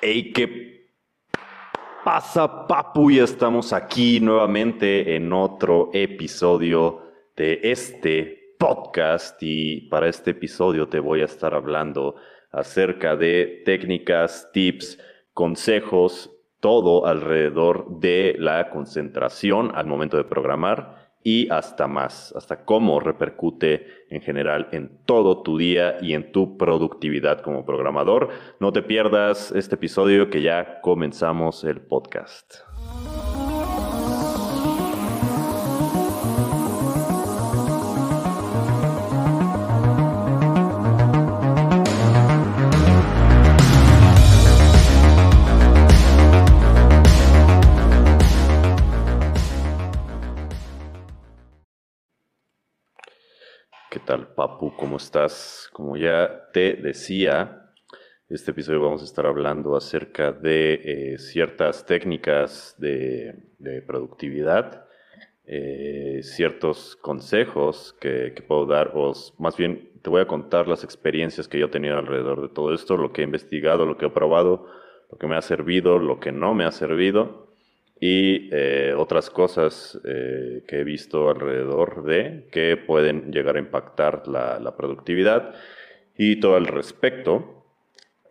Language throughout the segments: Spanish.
Hey, ¿qué pasa, papu? Ya estamos aquí nuevamente en otro episodio de este podcast y para este episodio te voy a estar hablando acerca de técnicas, tips, consejos, todo alrededor de la concentración al momento de programar y hasta más, hasta cómo repercute en general en todo tu día y en tu productividad como programador. No te pierdas este episodio que ya comenzamos el podcast. Tal, Papu? ¿Cómo estás? Como ya te decía, este episodio vamos a estar hablando acerca de eh, ciertas técnicas de, productividad, eh, ciertos consejos que, que, puedo dar, o más bien te voy a contar las experiencias que yo he tenido alrededor de todo esto, lo que he investigado, lo que he probado, lo que me ha servido, lo que no me ha servido y eh, otras cosas eh, que he visto alrededor de que pueden llegar a impactar la, productividad y todo el respecto.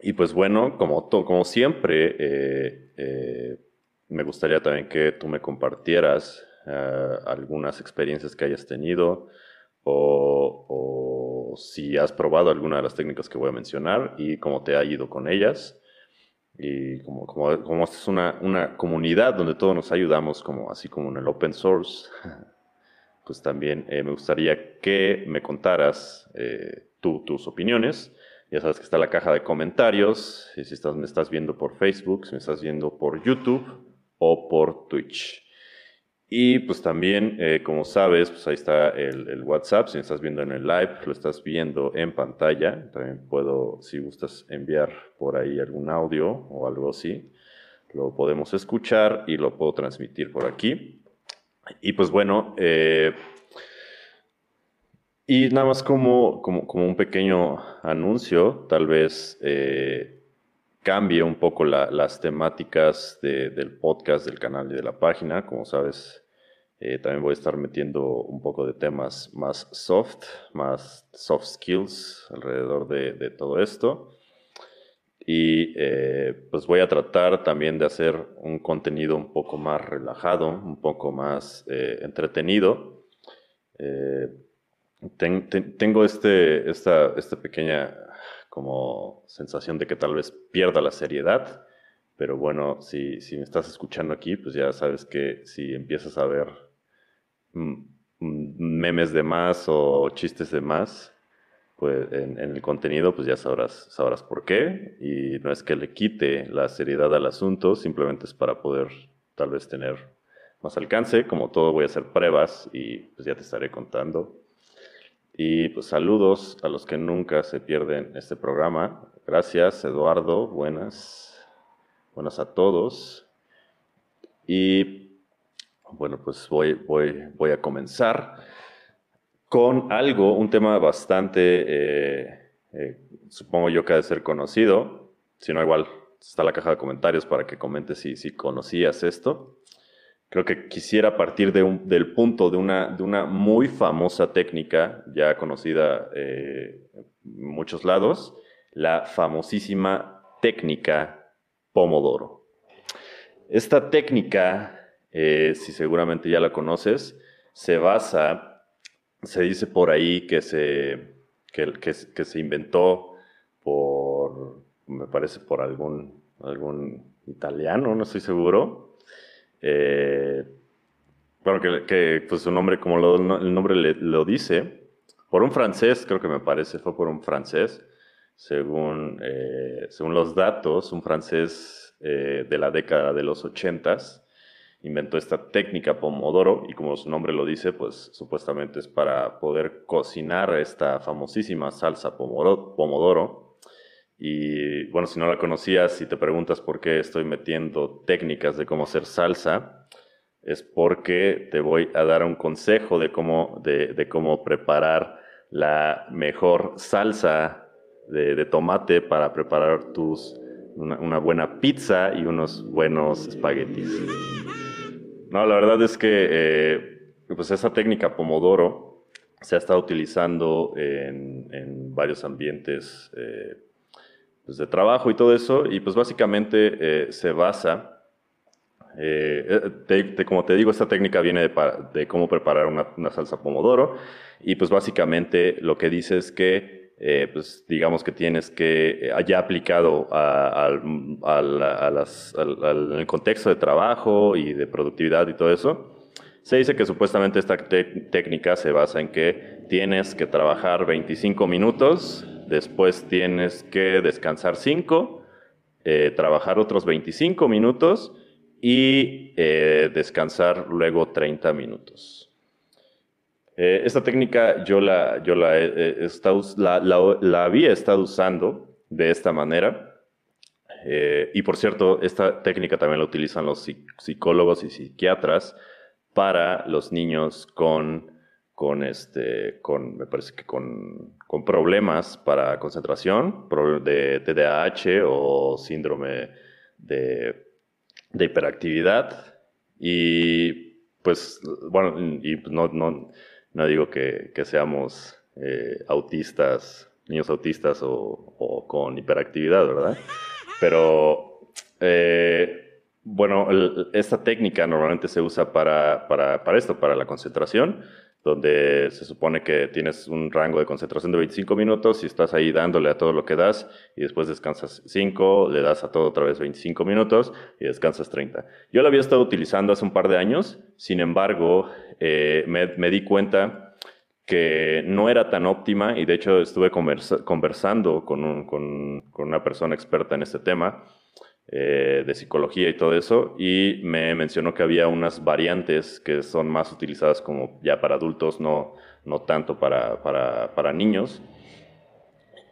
Y pues bueno, como, como siempre, eh, me gustaría también que tú me compartieras algunas experiencias que hayas tenido o, o si has probado alguna de las técnicas que voy a mencionar y cómo te ha ido con ellas. Y como, como, como es una, una, comunidad donde todos nos ayudamos, como, así como en el open source, pues también eh, me gustaría que me contaras eh, tú, tus opiniones. Ya sabes que está la caja de comentarios, si estás, me estás viendo por Facebook, si me estás viendo por YouTube o por Twitch. Y pues también, eh, como sabes, pues ahí está el, WhatsApp. Si estás viendo en el live, lo estás viendo en pantalla. También puedo, si gustas, enviar por ahí algún audio o algo así. Lo podemos escuchar y lo puedo transmitir por aquí. Y pues bueno, eh, y nada más como, como, como, un pequeño anuncio, tal vez eh, cambie un poco las temáticas del podcast, del canal y de la página. Como sabes, eh, también voy a estar metiendo un poco de temas más soft, más soft skills alrededor de, todo esto. Y eh, pues voy a tratar también de hacer un contenido un poco más relajado, un poco más eh, entretenido. tengo este, esta, esta pequeña como sensación de que tal vez pierda la seriedad, pero bueno, si, si me estás escuchando aquí, pues ya sabes que si empiezas a ver mm, mm, memes de más o chistes de más, pues en, el contenido, pues ya sabrás, sabrás por qué. Y no es que le quite la seriedad al asunto, simplemente es para poder tal vez tener más alcance. Como todo, voy a hacer pruebas y pues ya te estaré contando y pues saludos a los que nunca se pierden este programa. Gracias, Eduardo. Buenas. Buenas a todos. Y bueno, pues voy, voy, voy a comenzar con algo, un tema bastante, eh, eh, supongo yo que ha de ser conocido. Si no, igual está la caja de comentarios para que comentes si, si conocías esto creo que quisiera partir del punto de una, muy famosa técnica, ya conocida eh, en muchos lados, la famosísima técnica Pomodoro. Esta técnica, eh, si seguramente ya la conoces, se basa, se dice por ahí que se, que se inventó por, me parece, por algún, algún italiano, no estoy seguro, eh, bueno, que, pues su nombre, como el nombre lo dice, por un francés, creo que me parece, fue por un francés, según, eh, según los datos, un francés eh, de la década de los ochentas inventó esta técnica Pomodoro y como su nombre lo dice, pues supuestamente es para poder cocinar esta famosísima salsa Pomodoro y bueno, si no la conocías y te preguntas por qué estoy metiendo técnicas de cómo hacer salsa, es porque te voy a dar un consejo de cómo, de, cómo preparar la mejor salsa de, tomate para preparar tus una, buena pizza y unos buenos espaguetis. No, la verdad es que eh, pues esa técnica Pomodoro se ha estado utilizando en, varios ambientes eh, pues, de trabajo y todo eso, y pues básicamente eh, se basa como te digo, esta técnica viene de, cómo preparar una, una, salsa pomodoro y pues básicamente lo que dice es que eh, pues digamos que tienes que, haya aplicado al, contexto de trabajo y de productividad y todo eso, se dice que supuestamente esta técnica se basa en que tienes que trabajar 25 minutos, después tienes que descansar 5, eh, trabajar otros 25 minutos y eh, descansar luego 30 minutos. Eh, esta técnica yo, la, yo la, la, había estado usando de esta manera. Y por cierto, esta técnica también la utilizan los psicólogos y psiquiatras para los niños con, con, este, con me parece que con, con problemas para concentración, de TDAH o síndrome de, de hiperactividad. Y pues, bueno, y no, no, no digo que, seamos eh, autistas, niños autistas o, con hiperactividad, ¿verdad? Pero, eh, bueno, esta técnica normalmente se usa para, para, para, esto, para la concentración, donde se supone que tienes un rango de concentración de 25 minutos y estás ahí dándole a todo lo que das y después descansas 5, le das a todo otra vez 25 minutos y descansas 30. Yo lo había estado utilizando hace un par de años, sin embargo, eh, me, di cuenta que no era tan óptima y de hecho estuve conversando con, con, una persona experta en este tema eh, de psicología y todo eso y me mencionó que había unas variantes que son más utilizadas como ya para adultos, no, no tanto para, para, niños.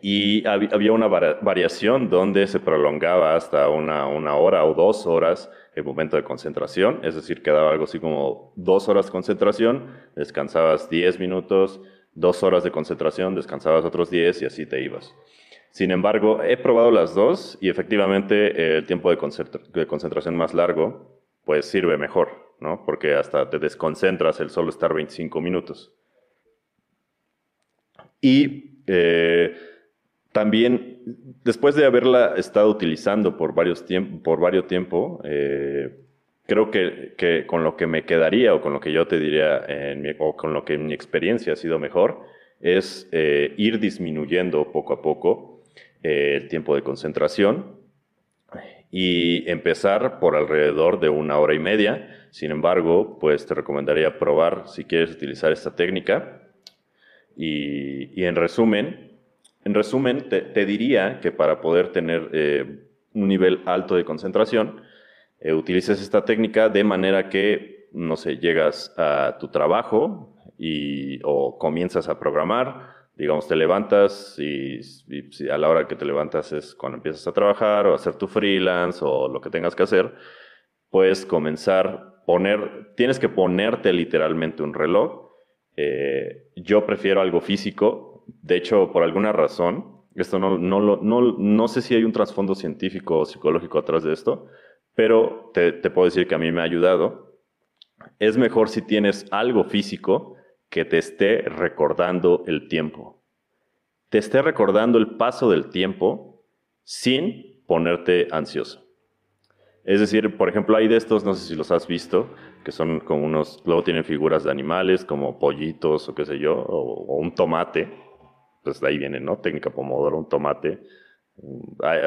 Y había una variación donde se prolongaba hasta una, una hora o dos horas el momento de concentración, es decir, quedaba algo así como dos horas de concentración, descansabas 10 minutos, dos horas de concentración, descansabas otros 10 y así te ibas. Sin embargo, he probado las dos y efectivamente el tiempo de, concentración más largo pues sirve mejor, ¿no? Porque hasta te desconcentras el solo estar 25 minutos. Y eh, también, después de haberla estado utilizando por varios, tiempo, por varios tiempo, eh, creo que, con lo que me quedaría o con lo que yo te diría, o con lo que en mi experiencia ha sido mejor, es eh, ir disminuyendo poco a poco eh, el tiempo de concentración y empezar por alrededor de una hora y media. Sin embargo, pues te recomendaría probar si quieres utilizar esta técnica. y en resumen, en resumen, te, diría que para poder tener eh, un nivel alto de concentración, eh, utilices esta técnica de manera que, no sé, llegas a tu trabajo y, o comienzas a programar, digamos, te levantas y, a la hora que te levantas es cuando empiezas a trabajar o hacer tu freelance o lo que tengas que hacer, puedes comenzar, poner, tienes que ponerte literalmente un reloj. Eh, yo prefiero algo físico de hecho, por alguna razón, esto no, no, no, no sé si hay un trasfondo científico o psicológico atrás de esto, pero te puedo decir que a mí me ha ayudado. Es mejor si tienes algo físico que te esté recordando el tiempo. Te esté recordando el paso del tiempo sin ponerte ansioso. Es decir, por ejemplo, hay de estos, no sé si los has visto, que son como unos, luego tienen figuras de animales como pollitos o qué sé yo, o un tomate pues de ahí viene, ¿no? Técnica Pomodoro, un tomate.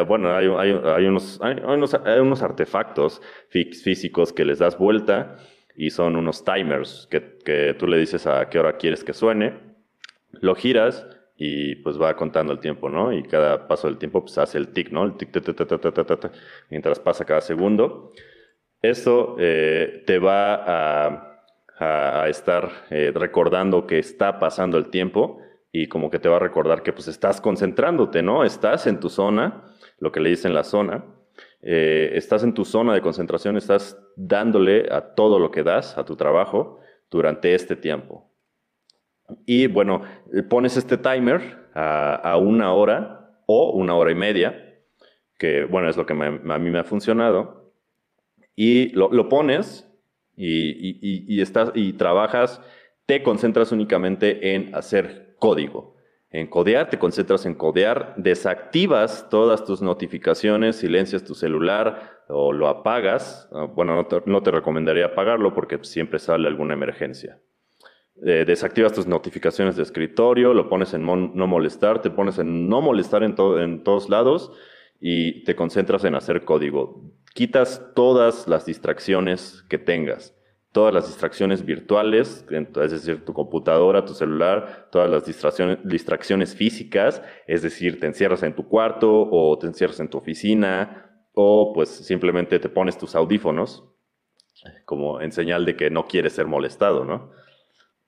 bueno, hay, unos, unos, artefactos físicos que les das vuelta y son unos timers que, que, tú le dices a qué hora quieres que suene, lo giras y pues va contando el tiempo, ¿no? Y cada paso del tiempo pues hace el tic, ¿no? El tic, mientras pasa cada segundo. Eso eh, te va a, a, estar eh, recordando que está pasando el tiempo y como que te va a recordar que pues estás concentrándote, ¿no? Estás en tu zona, lo que le dicen la zona, eh, estás en tu zona de concentración, estás dándole a todo lo que das, a tu trabajo, durante este tiempo. Y bueno, pones este timer a, una hora o una hora y media, que bueno, es lo que a mí me ha funcionado, y lo, pones y, estás, y trabajas, te concentras únicamente en hacer código. En codear, te concentras en codear, desactivas todas tus notificaciones, silencias tu celular o lo apagas. Ah, bueno, no te, recomendaría apagarlo porque siempre sale alguna emergencia. Eh, desactivas tus notificaciones de escritorio, lo pones en no molestar, te pones en no molestar en, en todos lados y te concentras en hacer código. Quitas todas las distracciones que tengas todas las distracciones virtuales, es decir, tu computadora, tu celular, todas las distracciones, distracciones físicas, es decir, te encierras en tu cuarto o te encierras en tu oficina o pues simplemente te pones tus audífonos como en señal de que no quieres ser molestado, ¿no?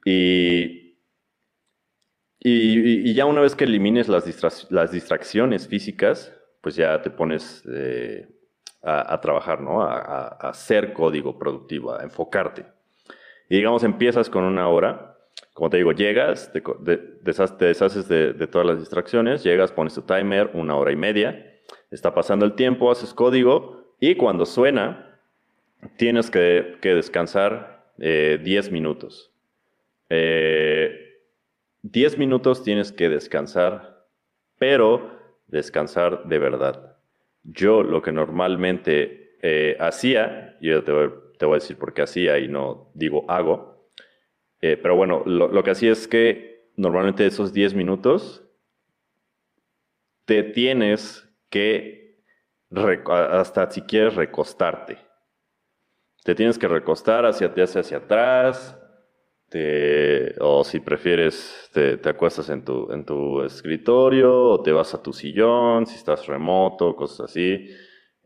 Y, y, ya una vez que elimines las, distracciones físicas, pues ya te pones... Eh, a, trabajar, ¿no? A, hacer código productivo, a enfocarte. Y digamos, empiezas con una hora, como te digo, llegas, te, deshaces de, todas las distracciones, llegas, pones tu timer, una hora y media, está pasando el tiempo, haces código y cuando suena, tienes que, descansar 10 eh, minutos. 10 eh, minutos tienes que descansar, pero descansar de verdad. Yo lo que normalmente eh, hacía, yo te voy, a decir por qué hacía y no digo hago, eh, pero bueno, lo, que hacía es que normalmente esos 10 minutos te tienes que, hasta si quieres recostarte, te tienes que recostar hacia atrás, o si prefieres, te, acuestas en tu, en tu escritorio o te vas a tu sillón, si estás remoto, cosas así.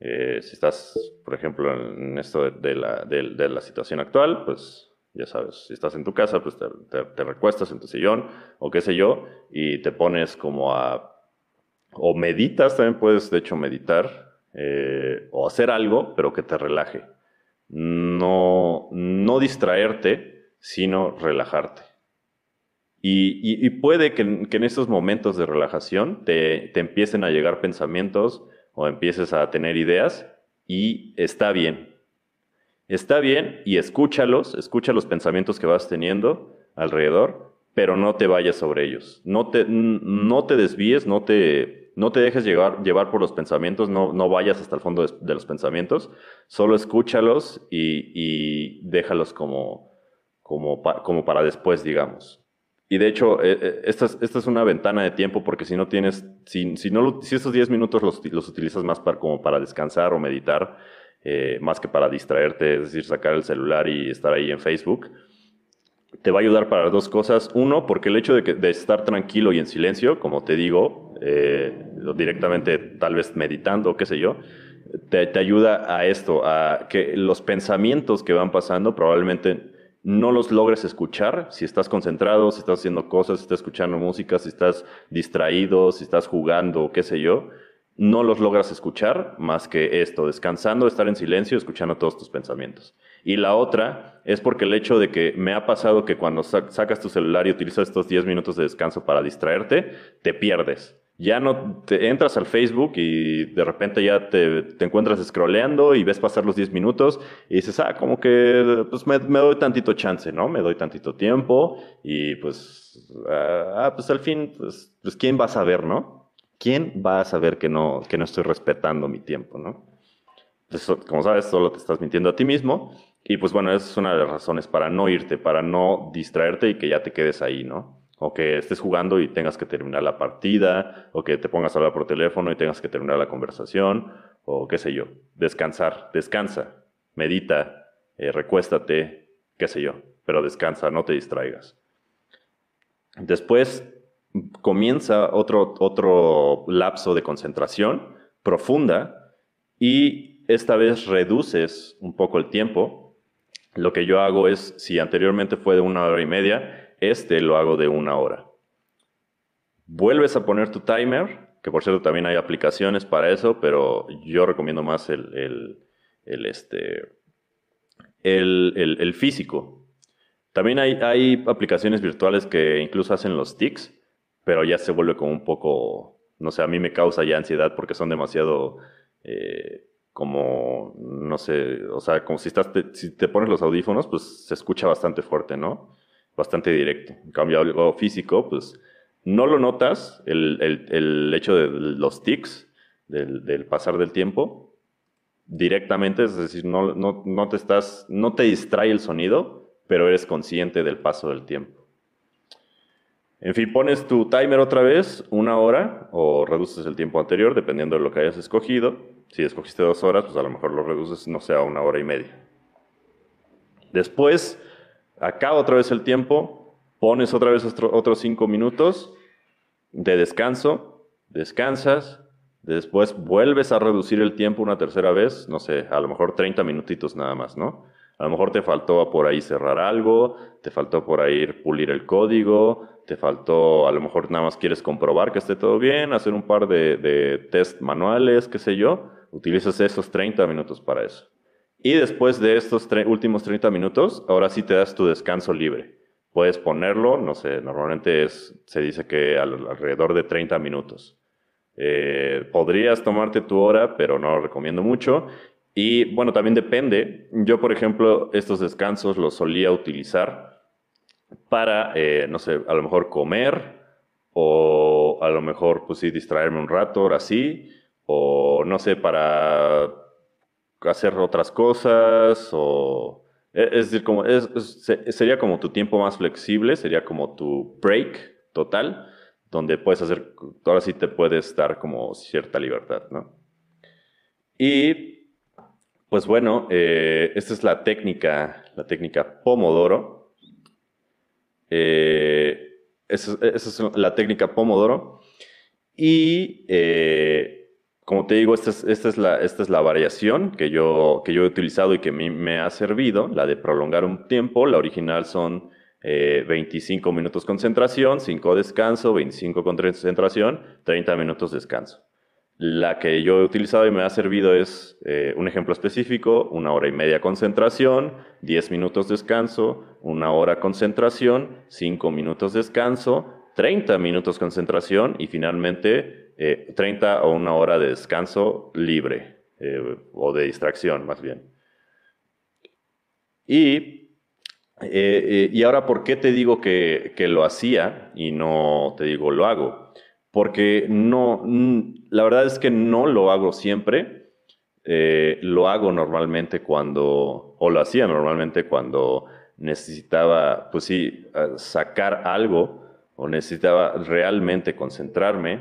Eh, si estás, por ejemplo, en esto de, la, de, la, situación actual, pues ya sabes, si estás en tu casa, pues te, te, recuestas en tu sillón o qué sé yo, y te pones como a... O meditas, también puedes de hecho meditar, eh, o hacer algo, pero que te relaje. No, no distraerte, sino relajarte. Y, puede que, en estos momentos de relajación te, empiecen a llegar pensamientos o empieces a tener ideas y está bien. Está bien y escúchalos, escucha los pensamientos que vas teniendo alrededor, pero no te vayas sobre ellos. No te, no te desvíes, no te, no te dejes llevar, llevar por los pensamientos, no, no vayas hasta el fondo de, los pensamientos, solo escúchalos y, y déjalos como, como, como para después, digamos. Y de hecho, eh, eh, esta, es, esta, es, una ventana de tiempo porque si no tienes, si, si, no, si esos 10 minutos los, los, utilizas más para, como para descansar o meditar, eh, más que para distraerte, es decir, sacar el celular y estar ahí en Facebook, te va a ayudar para dos cosas. Uno, porque el hecho de, que, de estar tranquilo y en silencio, como te digo, directamente tal vez meditando, qué sé yo, te, te ayuda a esto, a que los pensamientos que van pasando probablemente no los logres escuchar, si estás concentrado, si estás haciendo cosas, si estás escuchando música, si estás distraído, si estás jugando, qué sé yo, no los logras escuchar más que esto, descansando, estar en silencio, escuchando todos tus pensamientos. Y la otra es porque el hecho de que me ha pasado que cuando sacas tu celular y utilizas estos 10 minutos de descanso para distraerte, te pierdes ya no te entras al Facebook y de repente ya te, encuentras scrolleando y ves pasar los 10 minutos y dices, ah, como que pues me, doy tantito chance, ¿no? Me doy tantito tiempo y pues, ah, pues al fin, pues, pues, ¿quién va a saber, no? ¿Quién va a saber que no, que no estoy respetando mi tiempo, no? Como sabes, solo te estás mintiendo a ti mismo y pues bueno, esa es una de las razones para no irte, para no distraerte y que ya te quedes ahí, ¿no? O que estés jugando y tengas que terminar la partida, o que te pongas a hablar por teléfono y tengas que terminar la conversación, o qué sé yo. Descansar, descansa, medita, eh, recuéstate, qué sé yo, pero descansa, no te distraigas. Después comienza otro, otro lapso de concentración profunda y esta vez reduces un poco el tiempo. Lo que yo hago es, si anteriormente fue de una hora y media, este lo hago de una hora. Vuelves a poner tu timer, que por cierto también hay aplicaciones para eso, pero yo recomiendo más el, este, el, físico. También hay, hay, aplicaciones virtuales que incluso hacen los tics, pero ya se vuelve como un poco No sé, a mí me causa ya ansiedad porque son demasiado eh, como, no sé, o sea, como si, estás si te pones los audífonos, pues se escucha bastante fuerte, ¿no? Bastante directo. En cambio, algo físico, pues no lo notas, el, el, el hecho de los tics, del, del, pasar del tiempo, directamente, es decir, no, no, no, te estás, no te distrae el sonido, pero eres consciente del paso del tiempo. En fin, pones tu timer otra vez, una hora, o reduces el tiempo anterior, dependiendo de lo que hayas escogido. Si escogiste dos horas, pues a lo mejor lo reduces, no sé, a una hora y media. Después, acaba otra vez el tiempo, pones otra vez otros cinco minutos de descanso, descansas, después vuelves a reducir el tiempo una tercera vez, no sé, a lo mejor 30 minutitos nada más, ¿no? A lo mejor te faltó por ahí cerrar algo, te faltó por ahí pulir el código, te faltó, a lo mejor nada más quieres comprobar que esté todo bien, hacer un par de, de test manuales, qué sé yo, utilizas esos 30 minutos para eso. Y después de estos últimos 30 minutos, ahora sí te das tu descanso libre. Puedes ponerlo, no sé, normalmente se dice que alrededor de 30 minutos. Eh, podrías tomarte tu hora, pero no lo recomiendo mucho. Y bueno, también depende. Yo, por ejemplo, estos descansos los solía utilizar para, eh, no sé, a lo mejor comer o a lo mejor, pues distraerme un rato, ahora sí, o no sé, para hacer otras cosas, o e, es decir, como es, sería como tu tiempo más flexible, sería como tu break total, donde puedes hacer, ahora sí te puedes dar como cierta libertad, ¿no? Y pues bueno, eh, esta es la técnica, la técnica Pomodoro. Eh, esa, es la técnica Pomodoro. Y eh, como te digo, esta es, la, variación que yo, he utilizado y que me ha servido, la de prolongar un tiempo. La original son 25 minutos concentración, 5 descanso, 25 concentración, 30 minutos descanso. La que yo he utilizado y me ha servido es eh, un ejemplo específico, una hora y media concentración, 10 minutos descanso, una hora concentración, 5 minutos descanso, 30 minutos concentración y finalmente 30 eh, o una hora de descanso libre eh, o de distracción más bien. Y, y ahora, ¿por qué te digo que, que lo hacía y no te digo lo hago? porque no, la verdad es que no lo hago siempre. Eh, lo hago normalmente cuando, o lo hacía normalmente cuando necesitaba, pues sí, sacar algo o necesitaba realmente concentrarme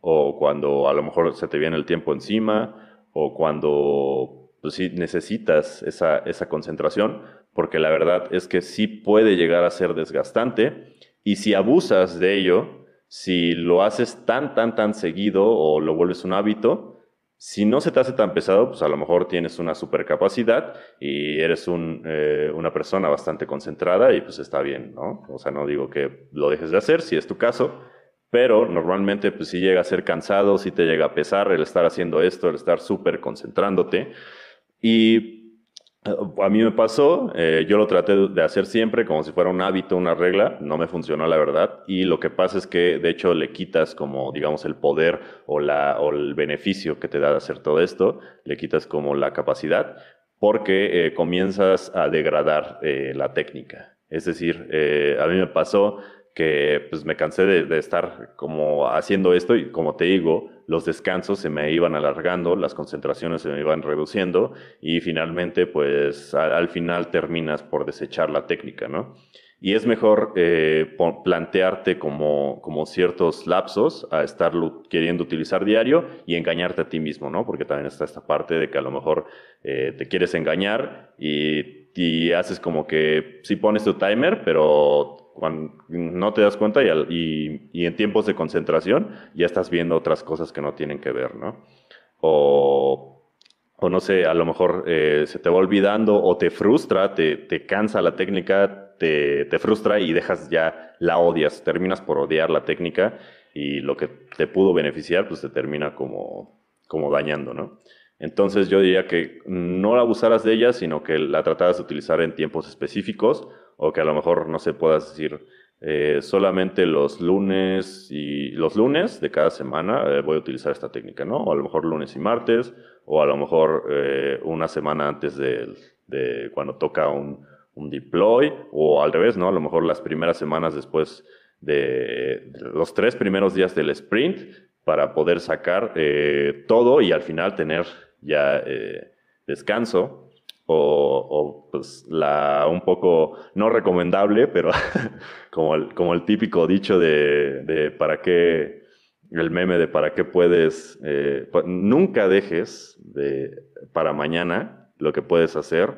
o cuando a lo mejor se te viene el tiempo encima o cuando, pues sí, necesitas esa, esa concentración, porque la verdad es que sí puede llegar a ser desgastante y si abusas de ello, si lo haces tan, tan, tan seguido o lo vuelves un hábito, si no se te hace tan pesado, pues a lo mejor tienes una supercapacidad y eres eh, una persona bastante concentrada y pues está bien, ¿no? O sea, no digo que lo dejes de hacer, si es tu caso, pero normalmente pues si llega a ser cansado, si te llega a pesar el estar haciendo esto, el estar súper concentrándote. Y a mí me pasó, eh, yo lo traté de hacer siempre como si fuera un hábito, una regla, no me funcionó la verdad y lo que pasa es que de hecho le quitas como digamos el poder o, la, o el beneficio que te da de hacer todo esto, le quitas como la capacidad porque eh, comienzas a degradar eh, la técnica. Es decir, a mí me pasó que pues me cansé de, estar como haciendo esto y como te digo, los descansos se me iban alargando, las concentraciones se me iban reduciendo y finalmente pues al final terminas por desechar la técnica, ¿no? Y es mejor eh, plantearte como, como ciertos lapsos a estarlo queriendo utilizar diario y engañarte a ti mismo, ¿no? Porque también está esta parte de que a lo mejor eh, te quieres engañar y, y haces como que sí pones tu timer, pero cuando no te das cuenta y, en tiempos de concentración ya estás viendo otras cosas que no tienen que ver, ¿no? O, no sé, a lo mejor eh, se te va olvidando o te frustra, te, te cansa la técnica, te, te, frustra y dejas ya, la odias, terminas por odiar la técnica y lo que te pudo beneficiar pues te termina como, como dañando, ¿no? Entonces yo diría que no abusaras de ella, sino que la trataras de utilizar en tiempos específicos o que a lo mejor, no se puedas decir, eh, solamente los lunes y los lunes de cada semana eh, voy a utilizar esta técnica, ¿no? O a lo mejor lunes y martes, o a lo mejor eh, una semana antes de, cuando toca un, un, deploy, o al revés, ¿no? A lo mejor las primeras semanas después de, de los tres primeros días del sprint para poder sacar todo y al final tener ya descanso o, pues la un poco no recomendable, pero como, el, como el típico dicho de, de, para qué, el meme de para qué puedes, eh, nunca dejes de, para mañana lo que puedes hacer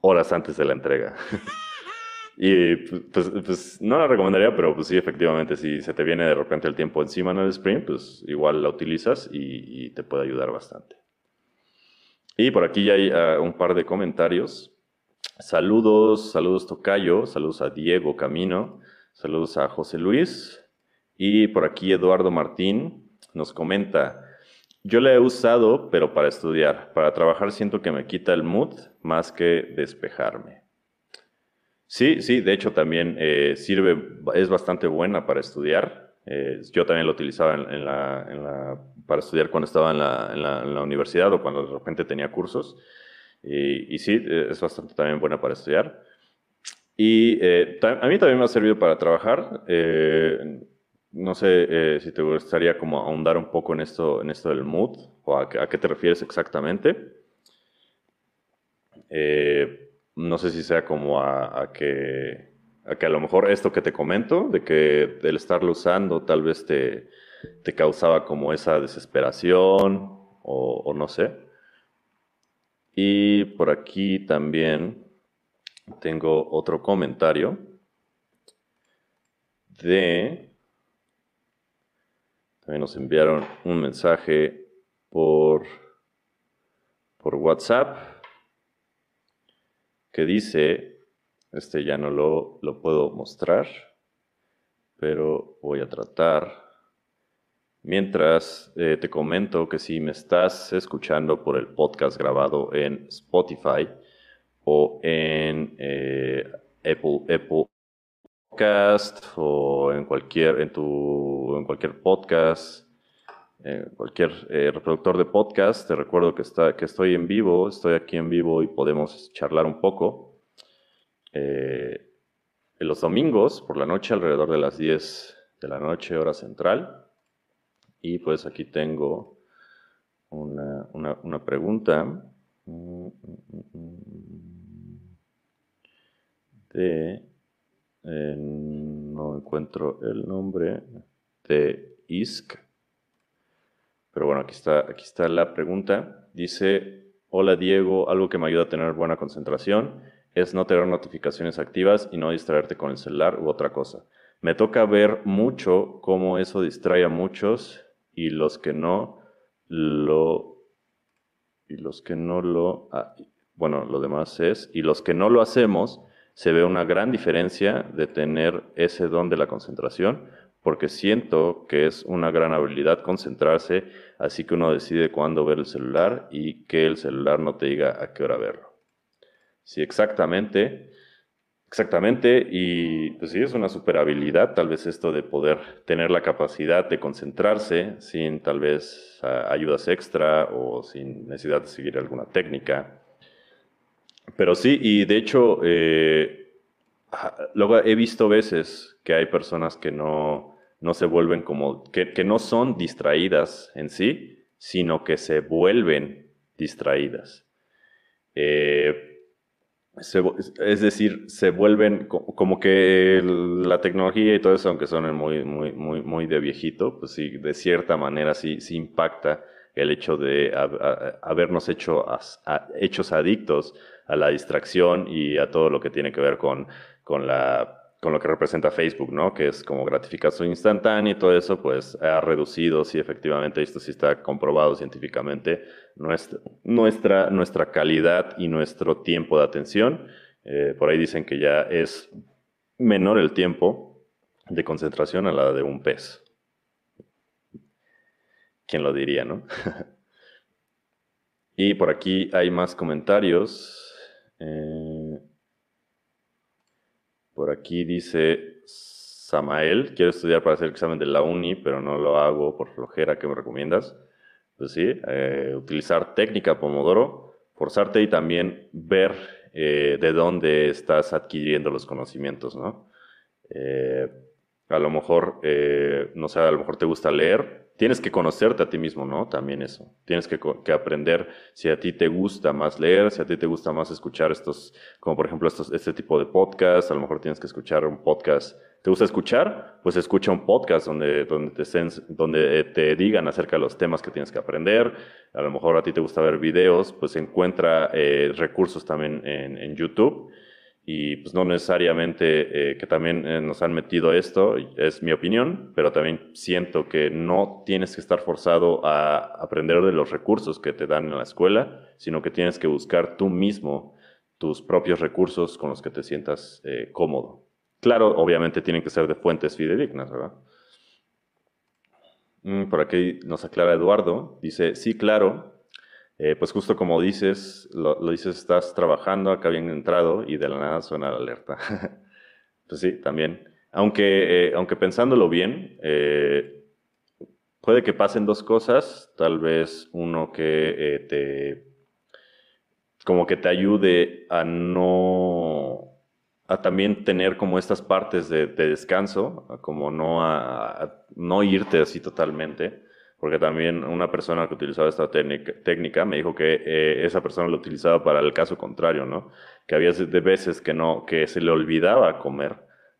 horas antes de la entrega. y pues, pues, no la recomendaría, pero pues sí, efectivamente, si se te viene de repente el tiempo encima en el sprint, pues igual la utilizas y, y te puede ayudar bastante. Y por aquí ya hay uh, un par de comentarios. Saludos, saludos Tocayo, saludos a Diego Camino, saludos a José Luis. Y por aquí Eduardo Martín nos comenta, yo la he usado, pero para estudiar. Para trabajar siento que me quita el mood más que despejarme. Sí, sí, de hecho también eh, sirve, es bastante buena para estudiar. Eh, yo también lo utilizaba en, la, para estudiar cuando estaba en la, universidad o cuando de repente tenía cursos. Y, sí, eh, es bastante también buena para estudiar. Y eh, a mí también me ha servido para trabajar. no sé si te gustaría como ahondar un poco en esto, en esto del mood o a, qué te refieres exactamente. no sé si sea como a, a que a que a lo mejor esto que te comento, de que el estarlo usando tal vez te, te causaba como esa desesperación o, no sé. Y por aquí también tengo otro comentario de... También nos enviaron un mensaje por, por WhatsApp que dice, este ya no lo, puedo mostrar, pero voy a tratar. Mientras eh, te comento que si me estás escuchando por el podcast grabado en Spotify o en eh, Apple, Podcast o en cualquier, en tu, en cualquier podcast, en cualquier eh, reproductor de podcast, te recuerdo que, está, que estoy en vivo, estoy aquí en vivo y podemos charlar un poco. Eh, en los domingos por la noche, alrededor de las 10 de la noche, hora central. Y pues aquí tengo una, una, pregunta de, eh, no encuentro el nombre, de ISC. Pero bueno, aquí está, aquí está la pregunta. Dice, hola Diego, algo que me ayuda a tener buena concentración es no tener notificaciones activas y no distraerte con el celular u otra cosa. Me toca ver mucho cómo eso distrae a muchos y los que no lo y los que no lo ah, bueno, lo demás es y los que no lo hacemos se ve una gran diferencia de tener ese don de la concentración porque siento que es una gran habilidad concentrarse, así que uno decide cuándo ver el celular y que el celular no te diga a qué hora verlo. Sí, exactamente. Exactamente, y pues sí, es una super habilidad, tal vez esto de poder tener la capacidad de concentrarse sin tal vez ayudas extra o sin necesidad de seguir alguna técnica. Pero sí, y de hecho, eh, luego he visto veces que hay personas que no, no se vuelven como, que, que no son distraídas en sí, sino que se vuelven distraídas. Eh, es decir, se vuelven como que la tecnología y todo eso, aunque son muy, muy, muy, muy de viejito, pues sí, de cierta manera sí, sí impacta el hecho de habernos hecho hechos adictos a la distracción y a todo lo que tiene que ver con, con la con lo que representa Facebook, ¿no? Que es como gratificación instantánea y todo eso, pues ha reducido, sí, efectivamente, esto sí está comprobado científicamente, nuestra, nuestra, calidad y nuestro tiempo de atención. Eh, por ahí dicen que ya es menor el tiempo de concentración a la de un pez. ¿Quién lo diría, no? y por aquí hay más comentarios. Eh, Por aquí dice Samael, quiero estudiar para hacer el examen de la uni, pero no lo hago por flojera, ¿qué me recomiendas? Pues sí, eh, utilizar técnica Pomodoro, forzarte y también ver eh, de dónde estás adquiriendo los conocimientos, ¿no? Eh, a lo mejor, no sé, a lo mejor te gusta leer, tienes que conocerte a ti mismo, ¿no? También eso. Tienes que, aprender si a ti te gusta más leer, si a ti te gusta más escuchar estos, como por ejemplo este tipo de podcast, a lo mejor tienes que escuchar un podcast. ¿Te gusta escuchar? Pues escucha un podcast donde, donde, te, donde te digan acerca de los temas que tienes que aprender. A lo mejor a ti te gusta ver videos, pues encuentra eh, recursos también en YouTube y pues no necesariamente eh, que también eh, nos han metido esto, es mi opinión, pero también siento que no tienes que estar forzado a aprender de los recursos que te dan en la escuela, sino que tienes que buscar tú mismo tus propios recursos con los que te sientas eh, cómodo. Claro, obviamente tienen que ser de fuentes fidedignas, ¿verdad? Mm, por aquí nos aclara Eduardo, dice, sí, claro, eh, pues justo como dices, lo, dices, estás trabajando, acá bien entrado y de la nada suena la alerta. pues sí, también. Aunque, eh, aunque pensándolo bien, eh, puede que pasen dos cosas. Tal vez uno que te, como que te ayude a no, a también tener como estas partes de, descanso, como no a, no irte así totalmente porque también una persona que utilizaba esta técnica me dijo que eh, esa persona lo utilizaba para el caso contrario, ¿no? Que había de veces que no, que se le olvidaba comer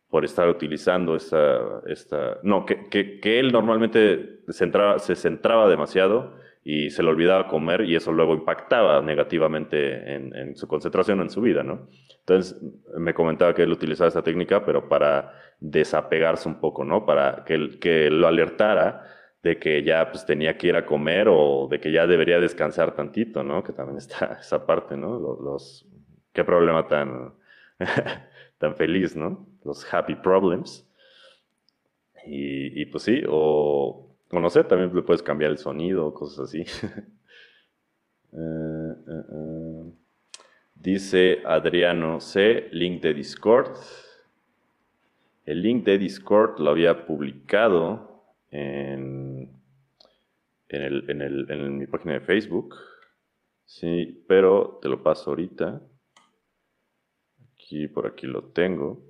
por estar utilizando esta, esta no, que, que, que él normalmente se centraba, se centraba demasiado y se le olvidaba comer y eso luego impactaba negativamente en, en, su concentración en su vida, ¿no? Entonces me comentaba que él utilizaba esta técnica, pero para desapegarse un poco, ¿no? Para que, que lo alertara de que ya pues tenía que ir a comer o de que ya debería descansar tantito, ¿no? Que también está esa parte, ¿no? Los, qué problema tan, tan feliz, ¿no? Los happy problems. Y, pues sí, o, no sé, también le puedes cambiar el sonido, cosas así. Eh, eh, eh. Dice Adriano C, link de Discord. El link de Discord lo había publicado en, en, mi página de Facebook. Sí, pero te lo paso ahorita. Aquí, por aquí lo tengo.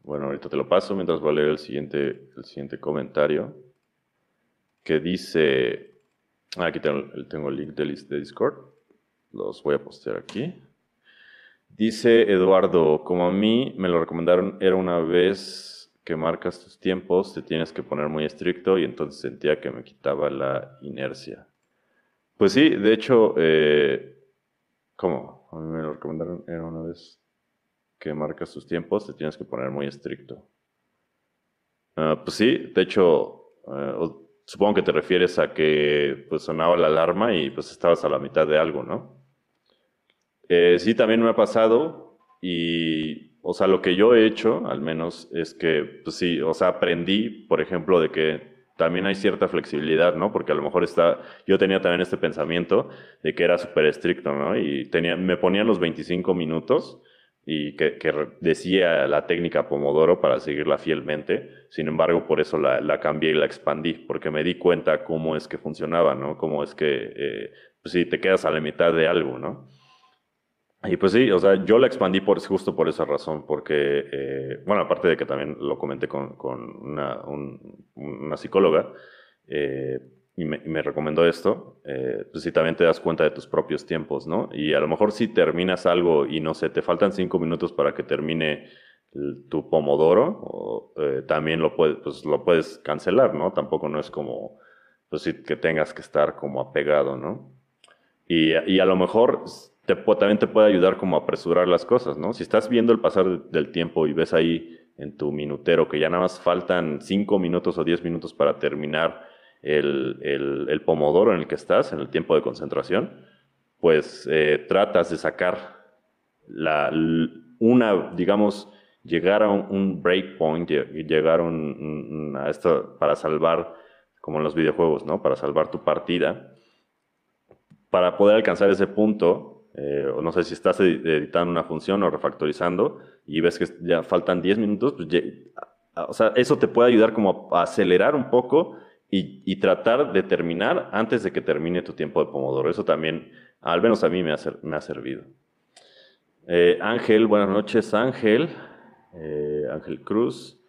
Bueno, ahorita te lo paso mientras voy a leer el siguiente, el siguiente comentario. Que dice. Ah, aquí tengo, tengo el link de, de Discord. Los voy a postear aquí. Dice Eduardo, como a mí me lo recomendaron, era una vez que marcas tus tiempos, te tienes que poner muy estricto y entonces sentía que me quitaba la inercia. Pues sí, de hecho, eh, ¿cómo? A mí me lo recomendaron, era una vez que marcas tus tiempos, te tienes que poner muy estricto. Ah, pues sí, de hecho, eh, supongo que te refieres a que pues sonaba la alarma y pues estabas a la mitad de algo, ¿no? Eh, sí, también me ha pasado y o sea, lo que yo he hecho, al menos, es que, pues sí, o sea, aprendí, por ejemplo, de que también hay cierta flexibilidad, ¿no? Porque a lo mejor está, yo tenía también este pensamiento de que era súper estricto, ¿no? Y tenía, me ponían los 25 minutos y que, decía la técnica Pomodoro para seguirla fielmente. Sin embargo, por eso la, la, cambié y la expandí, porque me di cuenta cómo es que funcionaba, ¿no? Cómo es que, eh, pues sí, te quedas a la mitad de algo, ¿no? Y pues sí, o sea, yo la expandí por, justo por esa razón, porque, eh, bueno, aparte de que también lo comenté con, con una, una, psicóloga, eh, y, me, me, recomendó esto, eh, pues sí, también te das cuenta de tus propios tiempos, ¿no? Y a lo mejor si terminas algo y no sé, te faltan cinco minutos para que termine tu pomodoro, o, también lo puedes, pues lo puedes cancelar, ¿no? Tampoco no es como, pues sí, que tengas que estar como apegado, ¿no? Y, y a lo mejor también te puede ayudar como a apresurar las cosas, ¿no? Si estás viendo el pasar del tiempo y ves ahí en tu minutero que ya nada más faltan 5 minutos o 10 minutos para terminar el, el, pomodoro en el que estás, en el tiempo de concentración, pues eh, tratas de sacar la, una, digamos, llegar a un, breakpoint, llegar a esto para salvar, como en los videojuegos, ¿no? Para salvar tu partida. Para poder alcanzar ese punto, eh, o no sé si estás editando una función o refactorizando y ves que ya faltan 10 minutos, pues o sea, eso te puede ayudar como a acelerar un poco y, tratar de terminar antes de que termine tu tiempo de Pomodoro. Eso también, al menos a mí me ha, servido. Eh, Ángel, buenas noches Ángel. Eh, Ángel Cruz.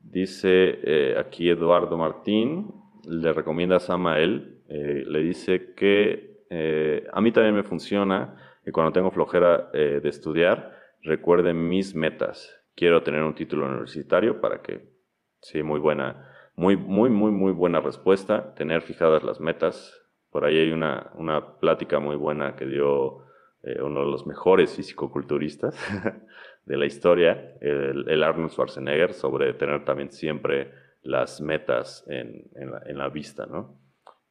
Dice aquí Eduardo Martín, le recomienda a Samael, le dice que a mí también me funciona y cuando tengo flojera de estudiar, recuerden mis metas. Quiero tener un título universitario para que, sí, muy buena, muy, muy, muy, muy buena respuesta, tener fijadas las metas. Por ahí hay una, una plática muy buena que dio eh, uno de los mejores fisicoculturistas de la historia, el, Arnold Schwarzenegger, sobre tener también siempre las metas en, la, vista, ¿no?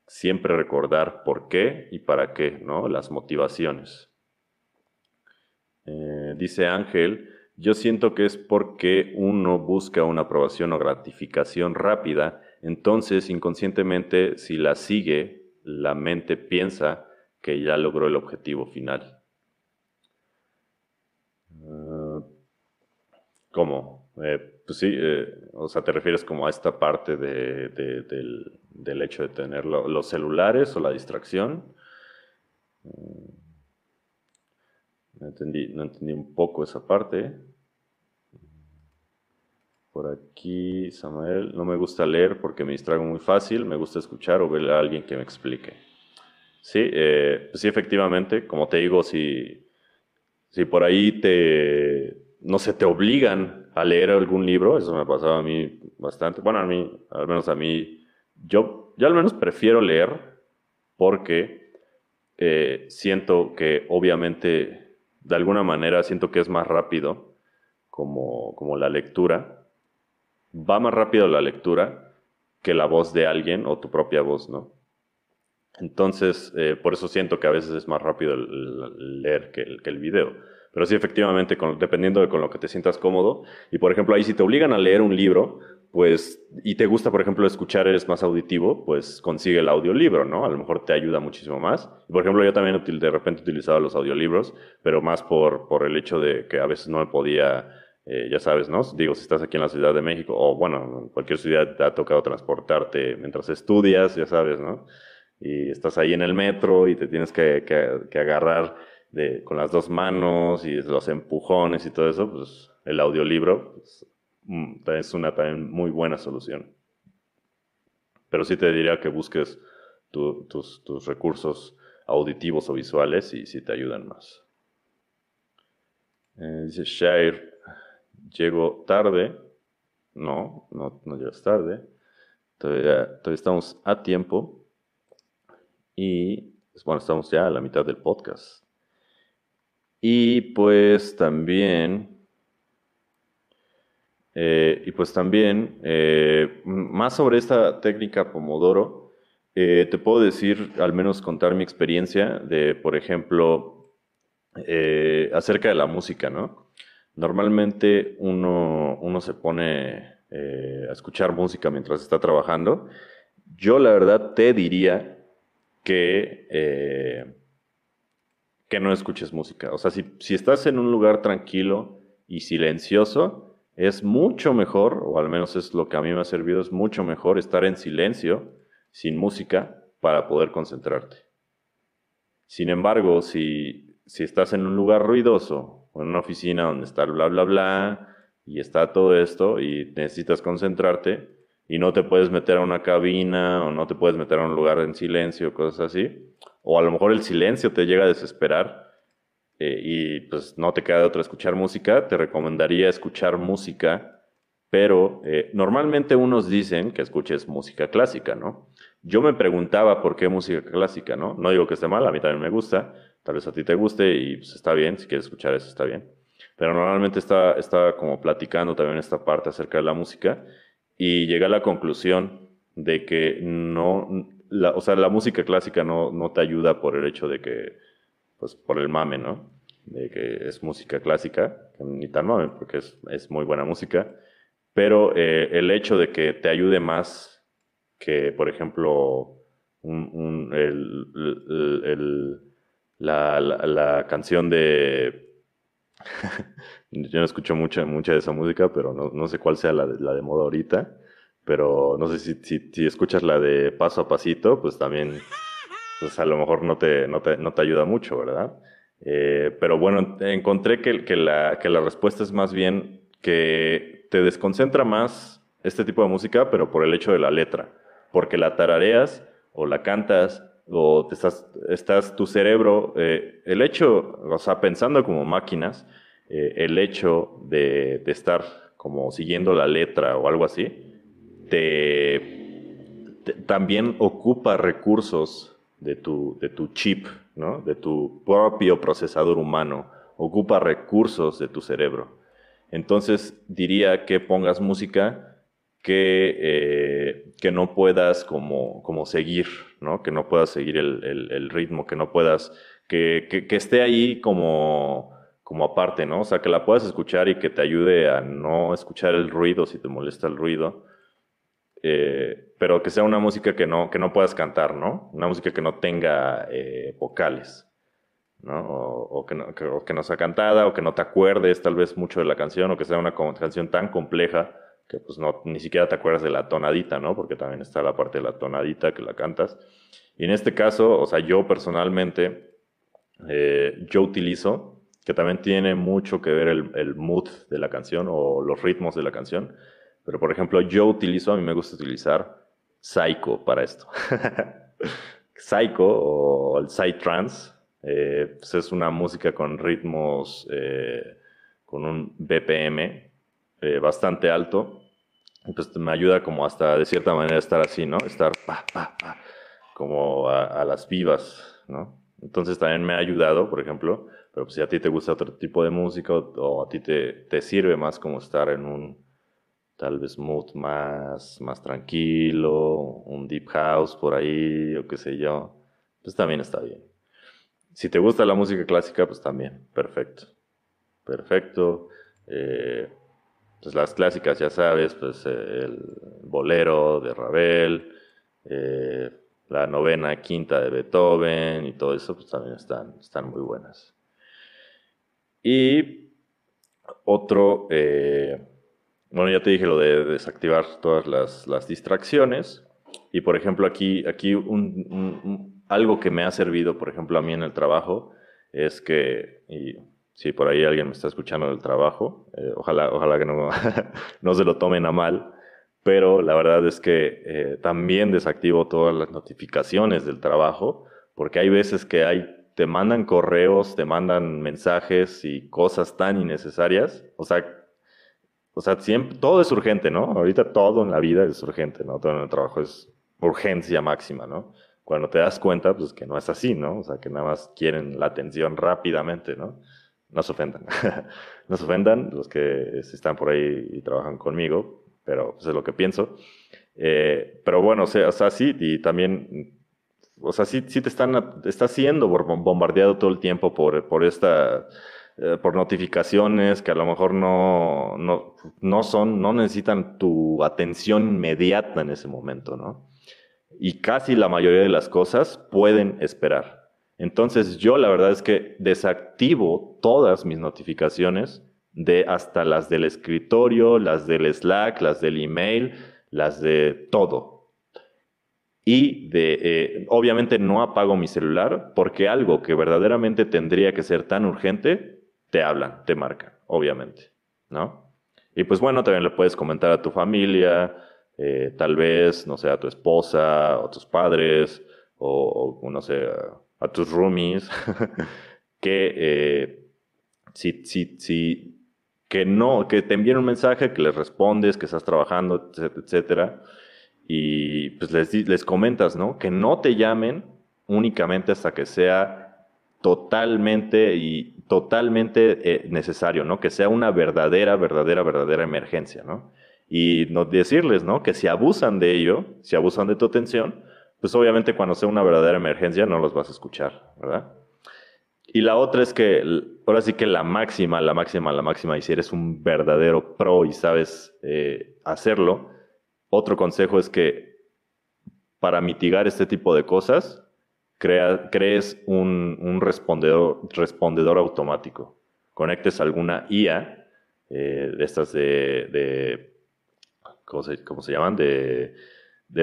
Siempre recordar por qué y para qué, ¿no? Las motivaciones. Eh, dice Ángel, yo siento que es porque uno busca una aprobación o gratificación rápida, entonces inconscientemente si la sigue, la mente piensa que ya logró el objetivo final. Ah, ¿Cómo? Eh, pues sí, eh, o sea, te refieres como a esta parte del, hecho de tener los celulares o la distracción. No entendí, no entendí un poco esa parte. Por aquí, Samuel, no me gusta leer porque me distraigo muy fácil, me gusta escuchar o ver a alguien que me explique. Sí, eh, pues sí, efectivamente, como te digo, si, si por ahí te, no se te obligan a leer algún libro, eso me pasaba a mí bastante, bueno, a mí, al menos a mí, yo, al menos prefiero leer porque eh, siento que obviamente, de alguna manera, siento que es más rápido como, como la lectura va más rápido la lectura que la voz de alguien o tu propia voz, ¿no? Entonces, eh, por eso siento que a veces es más rápido el, leer que el, que el, video. Pero sí, efectivamente, dependiendo de con lo que te sientas cómodo. Y por ejemplo, ahí si te obligan a leer un libro, pues, y te gusta, por ejemplo, escuchar, eres más auditivo, pues consigue el audiolibro, ¿no? A lo mejor te ayuda muchísimo más. Y por ejemplo, yo también de repente utilizaba los audiolibros, pero más por, por el hecho de que a veces no me podía eh, ya sabes, ¿no? Digo, si estás aquí en la Ciudad de México, o bueno, en cualquier ciudad te ha tocado transportarte mientras estudias, ya sabes, ¿no? Y estás ahí en el metro y te tienes que, que, agarrar de, con las dos manos y los empujones y todo eso, pues el audiolibro pues, mm, es una también muy buena solución. Pero sí te diría que busques tus, recursos auditivos o visuales y si te ayudan más. Eh, dice Shire, llego tarde. No, no, llegas tarde. Todavía, estamos a tiempo. Y pues, bueno, estamos ya a la mitad del podcast. Y pues también, eh, y pues también, eh, más sobre esta técnica Pomodoro, eh, te puedo decir, al menos contar mi experiencia de, por ejemplo, acerca de la música, ¿no? Normalmente uno, uno se pone a escuchar música mientras está trabajando. Yo la verdad te diría que, que no escuches música. O sea, si, si estás en un lugar tranquilo y silencioso, es mucho mejor, o al menos es lo que a mí me ha servido, es mucho mejor estar en silencio, sin música, para poder concentrarte. Sin embargo, si, si estás en un lugar ruidoso o en una oficina donde está bla, bla, bla, y está todo esto y necesitas concentrarte y no te puedes meter a una cabina o no te puedes meter a un lugar en silencio, cosas así. O a lo mejor el silencio te llega a desesperar eh, y pues no te queda de otra escuchar música, te recomendaría escuchar música, pero eh, normalmente unos dicen que escuches música clásica, ¿no? Yo me preguntaba por qué música clásica, ¿no? No digo que esté mal, a mí también me gusta, Tal vez a ti te guste y pues está bien, si quieres escuchar eso está bien. Pero normalmente está, está como platicando también esta parte acerca de la música y llega a la conclusión de que no, la, o sea, la música clásica no, no te ayuda por el hecho de que, pues por el mame, ¿no? De que es música clásica, ni tan mame, porque es, es muy buena música, pero eh, el hecho de que te ayude más que, por ejemplo, un, el, el la, la, canción de... Yo no escucho mucha, mucha de esa música, pero no, no sé cuál sea la de, la de moda ahorita. Pero no sé si, si, escuchas la de paso a pasito, pues también, pues a lo mejor no te, no te, no te ayuda mucho, ¿verdad? Eh, pero bueno, encontré que, que, la, que la respuesta es más bien que te desconcentra más este tipo de música, pero por el hecho de la letra, porque la tarareas o la cantas o te estás, estás tu cerebro, eh, el hecho, o sea, pensando como máquinas, eh, el hecho de, de, estar como siguiendo la letra o algo así, te, también ocupa recursos de tu, de tu chip, ¿no? de tu propio procesador humano, ocupa recursos de tu cerebro. Entonces diría que pongas música que, eh, que no puedas como, como seguir, ¿no? que no puedas seguir el, ritmo, que no puedas, que, que, que, esté ahí como, como aparte, ¿no? O sea, que la puedas escuchar y que te ayude a no escuchar el ruido si te molesta el ruido. Eh, pero que sea una música que no, que no puedas cantar, ¿no? Una música que no tenga eh, vocales. ¿no? O, que no, que, no, sea cantada, o que no te acuerdes tal vez mucho de la canción, o que sea una canción tan compleja que pues no, ni siquiera te acuerdas de la tonadita, ¿no? Porque también está la parte de la tonadita que la cantas. Y en este caso, o sea, yo personalmente, eh, yo utilizo, que también tiene mucho que ver el, el, mood de la canción o los ritmos de la canción, pero por ejemplo, yo utilizo, a mí me gusta utilizar Psycho para esto. Psycho o el Psytrance eh, pues es una música con ritmos, eh, con un BPM eh, bastante alto. Pues me ayuda como hasta de cierta manera estar así, ¿no? Estar pa, pa, pa, como a, las vivas, ¿no? Entonces también me ha ayudado, por ejemplo, pero pues si a ti te gusta otro tipo de música o, a ti te, te, sirve más como estar en un tal vez mood más, más tranquilo, un deep house por ahí, o qué sé yo, pues también está bien. Si te gusta la música clásica, pues también, perfecto. Perfecto. Eh, pues las clásicas, ya sabes, pues el bolero de Ravel, eh, la novena, quinta de Beethoven y todo eso, pues también están, están muy buenas. Y otro, eh, bueno, ya te dije lo de desactivar todas las, distracciones. Y por ejemplo, aquí, aquí algo que me ha servido, por ejemplo, a mí en el trabajo, es que, y si por ahí alguien me está escuchando del trabajo, eh, ojalá, ojalá que no, no se lo tomen a mal, pero la verdad es que eh, también desactivo todas las notificaciones del trabajo, porque hay veces que hay, te mandan correos, te mandan mensajes y cosas tan innecesarias, o sea, o sea, siempre, todo es urgente, ¿no? Ahorita todo en la vida es urgente, ¿no? Todo en el trabajo es urgencia máxima, ¿no? Cuando te das cuenta, pues que no es así, ¿no? O sea, que nada más quieren la atención rápidamente, ¿no? No se ofendan. no se ofendan los que están por ahí y trabajan conmigo, pero pues, es lo que pienso. Eh, pero bueno, o sea, o sea, sí, y también, o sea, sí, sí te están, está siendo bombardeado todo el tiempo por, por esta eh, por notificaciones que a lo mejor no, no, no son, no necesitan tu atención inmediata en ese momento, ¿no? Y casi la mayoría de las cosas pueden esperar. Entonces yo la verdad es que desactivo todas mis notificaciones de hasta las del escritorio, las del Slack, las del email, las de todo. Y de, eh, obviamente no apago mi celular porque algo que verdaderamente tendría que ser tan urgente te hablan, te marcan, obviamente, ¿no? Y pues bueno, también le puedes comentar a tu familia, eh, tal vez, no sé, a tu esposa, o tus padres, o, no sé, a, tus roomies, que eh, si, si, si, que no, que te envíen un mensaje, que les respondes, que estás trabajando, etcétera, y pues les, les comentas, ¿no? Que no te llamen únicamente hasta que sea totalmente y totalmente eh, necesario, ¿no? Que sea una verdadera, verdadera, verdadera emergencia, ¿no? Y no decirles, ¿no? Que si abusan de ello, si abusan de tu atención, pues obviamente cuando sea una verdadera emergencia no los vas a escuchar, ¿verdad? Y la otra es que, ahora sí que la máxima, la máxima, la máxima, y si eres un verdadero pro y sabes eh, hacerlo, otro consejo es que para mitigar este tipo de cosas, crees un, respondedor, automático. Conectes alguna IA eh, de estas de, ¿cómo, se, llaman? De,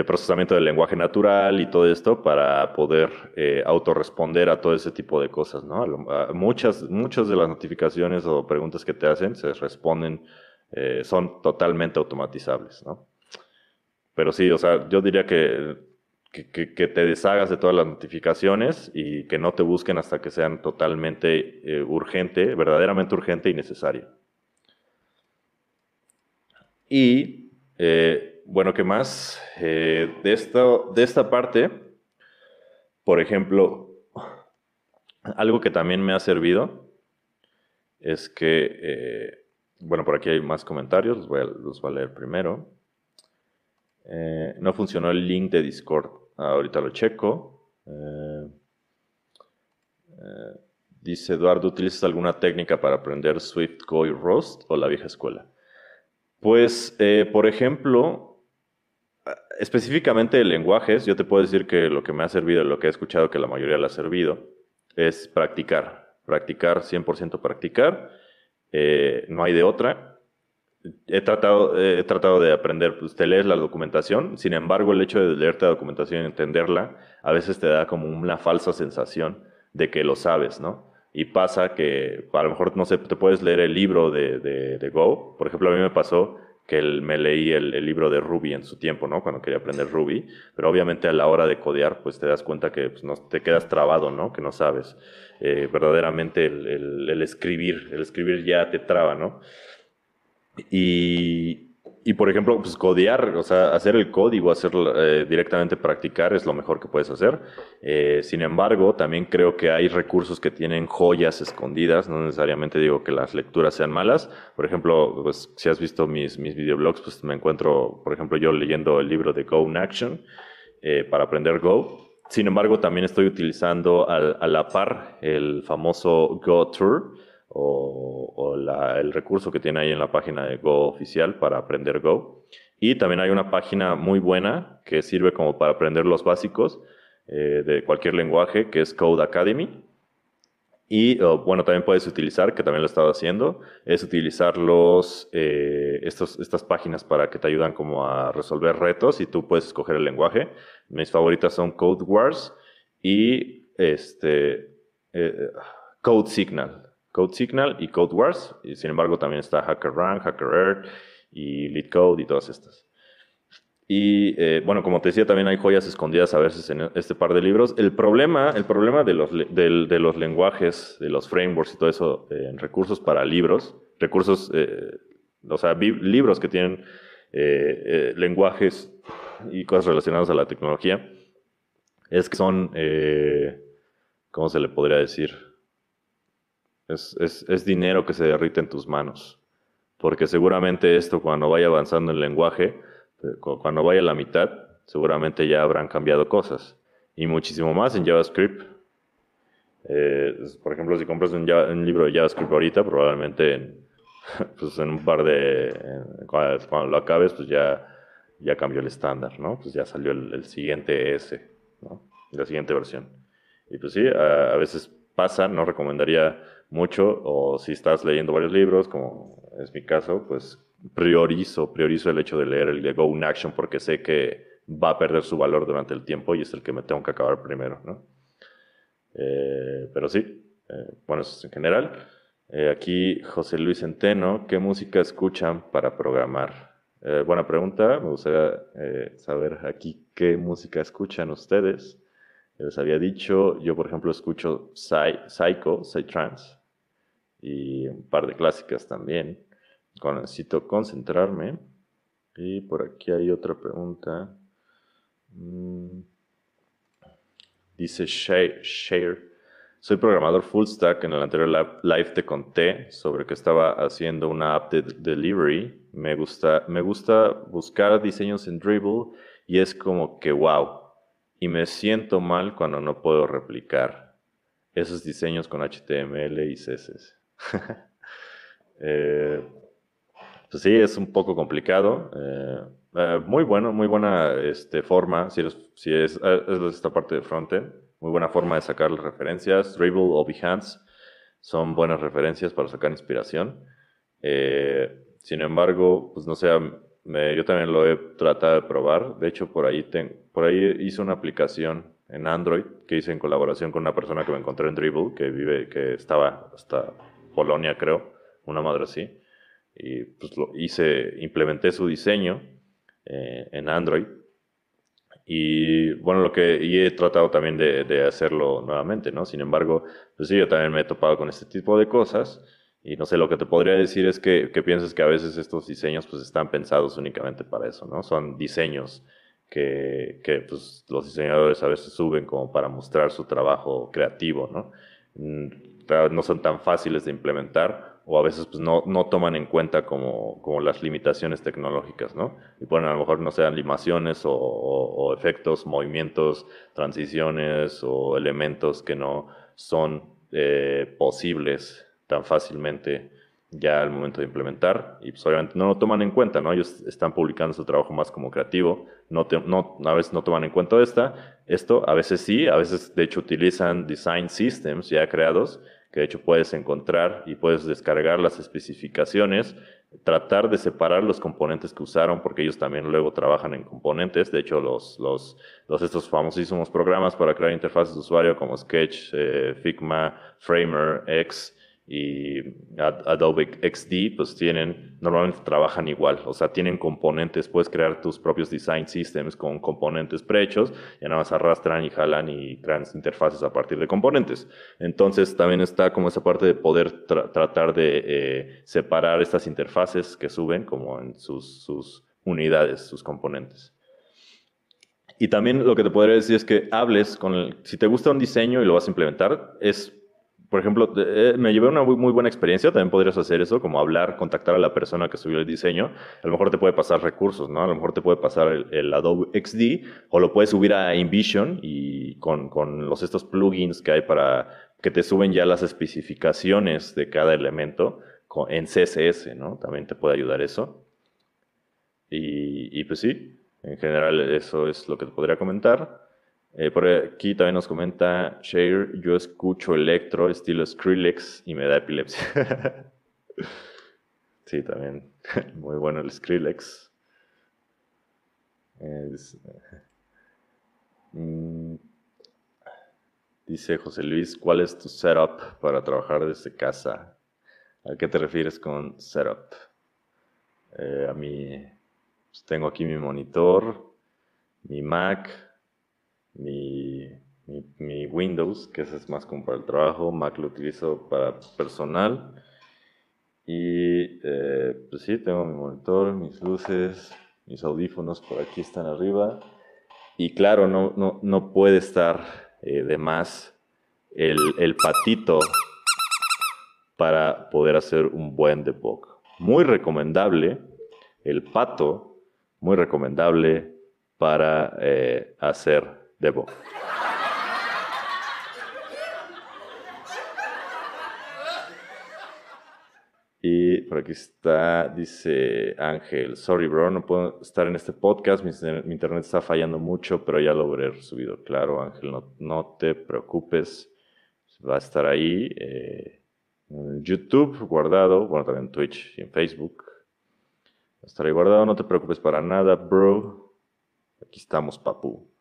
procesamiento del lenguaje natural y todo esto para poder eh, autorresponder a todo ese tipo de cosas, ¿no? muchas, muchas de las notificaciones o preguntas que te hacen se responden, eh, son totalmente automatizables, ¿no? Pero sí, o sea, yo diría que que, te deshagas de todas las notificaciones y que no te busquen hasta que sean totalmente eh, urgente, verdaderamente urgente y necesario. Y eh, bueno, ¿qué más? Eh, de, esto, de esta parte, por ejemplo, algo que también me ha servido es que, bueno, por aquí hay más comentarios, los voy a, los voy a leer primero. no funcionó el link de Discord. Ahorita lo checo. Eh, eh, dice Eduardo, ¿utilizas alguna técnica para aprender Swift, Go y Rust o la vieja escuela? Pues, eh, por ejemplo, específicamente de lenguajes, yo te puedo decir que lo que me ha servido, lo que he escuchado que la mayoría le ha servido, es practicar. Practicar, 100% practicar. no hay de otra he tratado, he tratado de aprender, pues te lees la documentación, sin embargo el hecho de leerte la documentación y entenderla, a veces te da como una falsa sensación de que lo sabes, ¿no? Y pasa que a lo mejor, no sé, te puedes leer el libro de, de, Go, por ejemplo, a mí me pasó que me leí el, libro de Ruby en su tiempo, ¿no? Cuando quería aprender Ruby, pero obviamente a la hora de codear, pues te das cuenta que pues, no, te quedas trabado, ¿no? Que no sabes. Eh, verdaderamente el, el escribir, el escribir ya te traba, ¿no? Y, por ejemplo, pues o sea, hacer el código, hacer eh, directamente practicar es lo mejor que puedes hacer. Eh, sin embargo, también creo que hay recursos que tienen joyas escondidas, no necesariamente digo que las lecturas sean malas. Por ejemplo, pues si has visto mis, mis videoblogs, pues me encuentro, por ejemplo, yo leyendo el libro de Go in Action eh, para aprender Go. Sin embargo, también estoy utilizando a la par el famoso Go Tour, o, el recurso que tiene ahí en la página de Go oficial para aprender Go. Y también hay una página muy buena que sirve como para aprender los básicos eh, de cualquier lenguaje, que es Code Academy. Y bueno, también puedes utilizar, que también lo he estado haciendo, es utilizar los, eh, estos, estas páginas para que te ayudan como a resolver retos y tú puedes escoger el lenguaje. Mis favoritas son Code Wars y este, eh, Code Signal. Code Signal y Code Wars. Y sin embargo, también está HackerRank, HackerEarth y LeetCode y todas estas. Y eh, bueno, como te decía, también hay joyas escondidas a veces en este par de libros. El problema, el problema de, los, de, los lenguajes, de los frameworks y todo eso eh, en recursos para libros, recursos, eh, o sea, libros que tienen lenguajes y cosas relacionadas a la tecnología, es que son, ¿cómo se le podría decir? Es, dinero que se derrite en tus manos. Porque seguramente esto cuando vaya avanzando el lenguaje, eh, cuando vaya a la mitad, seguramente ya habrán cambiado cosas. Y muchísimo más en JavaScript. Eh, por ejemplo, si compras un, libro de JavaScript ahorita, probablemente en, pues en un par de... cuando, lo acabes, pues ya, ya cambió el estándar, ¿no? Pues ya salió el, siguiente S, ¿no? La siguiente versión. Y pues sí, a veces pasa, no recomendaría mucho, o si estás leyendo varios libros, como es mi caso, pues priorizo, priorizo el hecho de leer el de Go in Action porque sé que va a perder su valor durante el tiempo y es el que me tengo que acabar primero, ¿no? Eh, pero sí, eh, bueno, eso es en general. Eh, aquí José Luis Centeno, ¿qué música escuchan para programar? buena pregunta, me gustaría saber aquí qué música escuchan ustedes. Les había dicho, yo por ejemplo escucho Psycho, Psytrance, y un par de clásicas también. necesito concentrarme. Y por aquí hay otra pregunta. Mm. Dice Share. Soy programador full stack. En el anterior live te conté sobre que estaba haciendo una app de delivery. Me gusta, me gusta buscar diseños en Dribble y es como que wow. Y me siento mal cuando no puedo replicar esos diseños con HTML y CSS. Eh, pues sí, es un poco complicado. Eh, eh, muy bueno, muy buena este, forma, si, es, esta parte de frontend, muy buena forma de sacar las referencias. Dribble o Behance son buenas referencias para sacar inspiración. Sin embargo, pues no sé, yo también lo he tratado de probar. De hecho, por ahí, por ahí hice una aplicación en Android que hice en colaboración con una persona que me encontré en Dribble, que vive, que estaba hasta Polonia, creo, una madre así. Y pues lo hice, implementé su diseño eh, en Android. Y bueno, lo que y he tratado también de, hacerlo nuevamente, ¿no? Sin embargo, pues sí, yo también me he topado con este tipo de cosas. Y no sé, lo que te podría decir es que, que piensas que a veces estos diseños pues están pensados únicamente para eso, ¿no? Son diseños que, que pues, los diseñadores a veces suben como para mostrar su trabajo creativo, ¿no? No son tan fáciles de implementar o a veces pues, no, no toman en cuenta como, como, las limitaciones tecnológicas, ¿no? Y ponen a lo mejor, no sé, animaciones o, o, efectos, movimientos, transiciones o elementos que no son eh, posibles tan fácilmente ya al momento de implementar y pues obviamente no lo toman en cuenta, ¿no? Ellos están publicando su trabajo más como creativo, no, no a veces no toman en cuenta esta, esto, a veces sí, a veces de hecho utilizan design systems ya creados, que de hecho puedes encontrar y puedes descargar las especificaciones, tratar de separar los componentes que usaron, porque ellos también luego trabajan en componentes, de hecho los, los, los estos famosísimos programas para crear interfaces de usuario como Sketch, eh, Figma, Framer, X, y Adobe XD, pues tienen, normalmente trabajan igual, o sea, tienen componentes, puedes crear tus propios design systems con componentes prehechos, y nada más arrastran y jalan y crean interfaces a partir de componentes. Entonces también está como esa parte de poder tratar de eh, separar estas interfaces que suben como en sus, sus unidades, sus componentes. Y también lo que te podría decir es que hables con el, si te gusta un diseño y lo vas a implementar, es por ejemplo, eh, me llevé una muy, buena experiencia, también podrías hacer eso, como hablar, contactar a la persona que subió el diseño, a lo mejor te puede pasar recursos, ¿no? A lo mejor te puede pasar el, Adobe XD o lo puedes subir a InVision y con, con, los estos plugins que hay para que te suben ya las especificaciones de cada elemento en CSS, ¿no? También te puede ayudar eso. Y, y pues sí, en general eso es lo que te podría comentar. Eh, por aquí también nos comenta Share, yo escucho electro estilo Skrillex y me da epilepsia. sí, también. Muy bueno el Skrillex. Mm, dice José Luis, ¿cuál es tu setup para trabajar desde casa? ¿A qué te refieres con setup? Eh, a mí, pues, tengo aquí mi monitor, mi Mac, mi, Windows, que ese es más como para el trabajo, Mac lo utilizo para personal. Y eh, pues sí, tengo mi monitor, mis luces, mis audífonos por aquí están arriba. Y claro, no, no, no puede estar eh, de más el, el patito para poder hacer un buen debug. Muy recomendable el pato, muy recomendable para eh, hacer Debo. Y por aquí está, dice Ángel, sorry bro, no puedo estar en este podcast, mi, internet está fallando mucho, pero ya lo habré subido. Claro, Ángel, no, no te preocupes, va a estar ahí eh, en YouTube guardado, bueno, también en Twitch y en Facebook. Va a estar ahí guardado, no te preocupes para nada, bro. Aquí estamos, papu.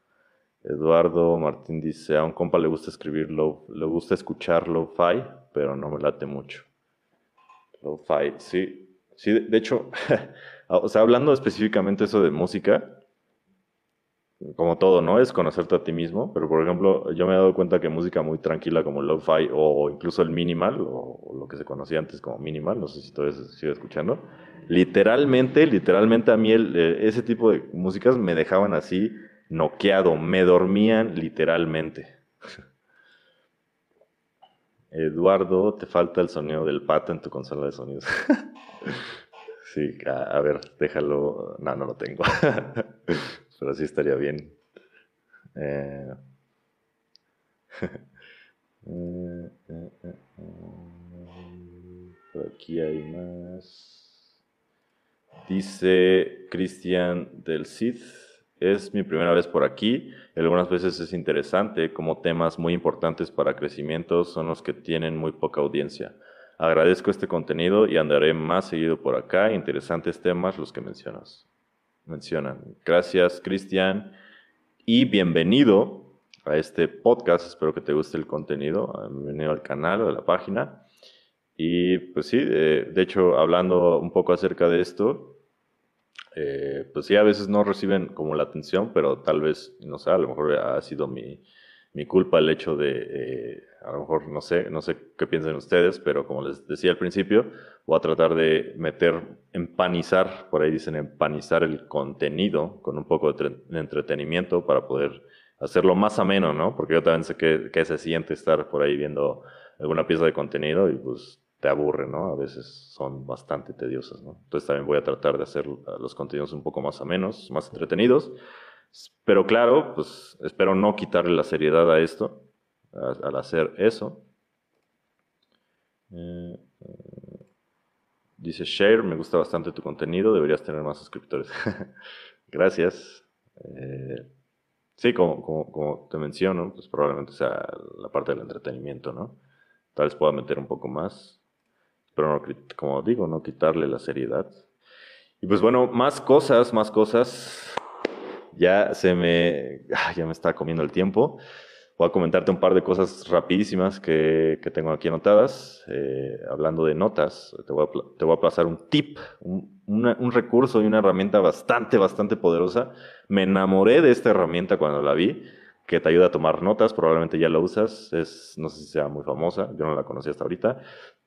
Eduardo Martín dice, a un compa le gusta escribir lo, le gusta escuchar lo-fi, pero no me late mucho. Lo-fi, sí. Sí, de hecho, o sea, hablando específicamente eso de música, como todo, ¿no? Es conocerte a ti mismo, pero por ejemplo, yo me he dado cuenta que música muy tranquila como lo-fi o incluso el minimal, o, lo que se conocía antes como minimal, no sé si todavía se sigue escuchando, literalmente, literalmente a mí eh, ese tipo de músicas me dejaban así noqueado, me dormían literalmente. Eduardo, te falta el sonido del pato en tu consola de sonidos. sí, a, ver, déjalo. No, no lo tengo. Pero sí estaría bien. Eh, aquí hay más. Dice Cristian del Cid. Es mi primera vez por aquí. Algunas veces es interesante como temas muy importantes para crecimiento son los que tienen muy poca audiencia. Agradezco este contenido y andaré más seguido por acá. Interesantes temas los que mencionas. Mencionan. Gracias, Cristian. Y bienvenido a este podcast. Espero que te guste el contenido. Bienvenido al canal o a la página. Y pues sí, de hecho, hablando un poco acerca de esto, eh, pues sí, a veces no reciben como la atención, pero tal vez, no sé, a lo mejor ha sido mi, mi culpa el hecho de, eh, a lo mejor no sé, no sé qué piensan ustedes, pero como les decía al principio, voy a tratar de meter, empanizar, por ahí dicen empanizar el contenido con un poco de, entretenimiento para poder hacerlo más ameno, ¿no? Porque yo también sé que, que se siente estar por ahí viendo alguna pieza de contenido y pues te aburre, ¿no? A veces son bastante tediosas, ¿no? Entonces también voy a tratar de hacer los contenidos un poco más amenos, más entretenidos. Pero claro, pues espero no quitarle la seriedad a esto, al hacer eso. Eh, eh, dice Share, me gusta bastante tu contenido, deberías tener más suscriptores. Gracias. Eh, sí, como, como, como, te menciono, pues probablemente sea la parte del entretenimiento, ¿no? Tal vez pueda meter un poco más pero no, como digo, no quitarle la seriedad. Y pues bueno, más cosas, más cosas. Ya se me, ah, ya me está comiendo el tiempo. Voy a comentarte un par de cosas rapidísimas que, que tengo aquí anotadas. Eh, hablando de notas, te voy, a, te voy a pasar un tip, un, un, recurso y una herramienta bastante, bastante poderosa. Me enamoré de esta herramienta cuando la vi, que te ayuda a tomar notas. Probablemente ya la usas. Es, no sé si sea muy famosa, yo no la conocí hasta ahorita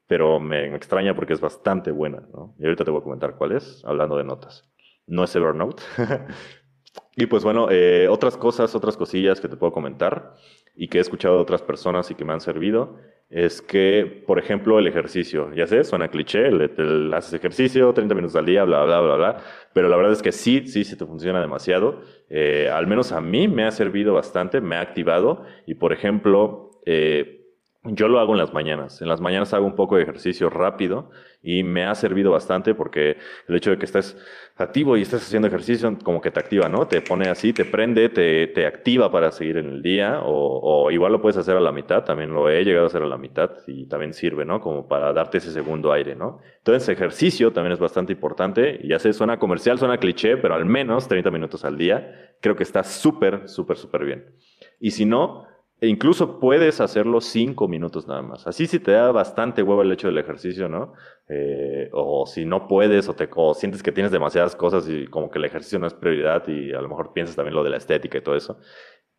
pero me, extraña porque es bastante buena, ¿no? Y ahorita te voy a comentar cuál es, hablando de notas. No es Evernote. y pues bueno, eh, otras cosas, otras cosillas que te puedo comentar y que he escuchado de otras personas y que me han servido, es que, por ejemplo, el ejercicio, ya sé, suena cliché, el, haces ejercicio 30 minutos al día, bla, bla, bla, bla, pero la verdad es que sí, sí, sí te funciona demasiado. Eh, al menos a mí me ha servido bastante, me ha activado y, por ejemplo, eh, yo lo hago en las mañanas. En las mañanas hago un poco de ejercicio rápido y me ha servido bastante porque el hecho de que estés activo y estés haciendo ejercicio como que te activa, ¿no? Te pone así, te prende, te, te activa para seguir en el día o, igual lo puedes hacer a la mitad, también lo he llegado a hacer a la mitad y también sirve, ¿no? Como para darte ese segundo aire, ¿no? Entonces ejercicio también es bastante importante y ya sé, suena comercial, suena cliché, pero al menos 30 minutos al día creo que está súper, súper, súper bien. Y si no, e incluso puedes hacerlo cinco minutos nada más. Así si te da bastante huevo el hecho del ejercicio, ¿no? Eh, o si no puedes o, te, sientes que tienes demasiadas cosas y como que el ejercicio no es prioridad y a lo mejor piensas también lo de la estética y todo eso.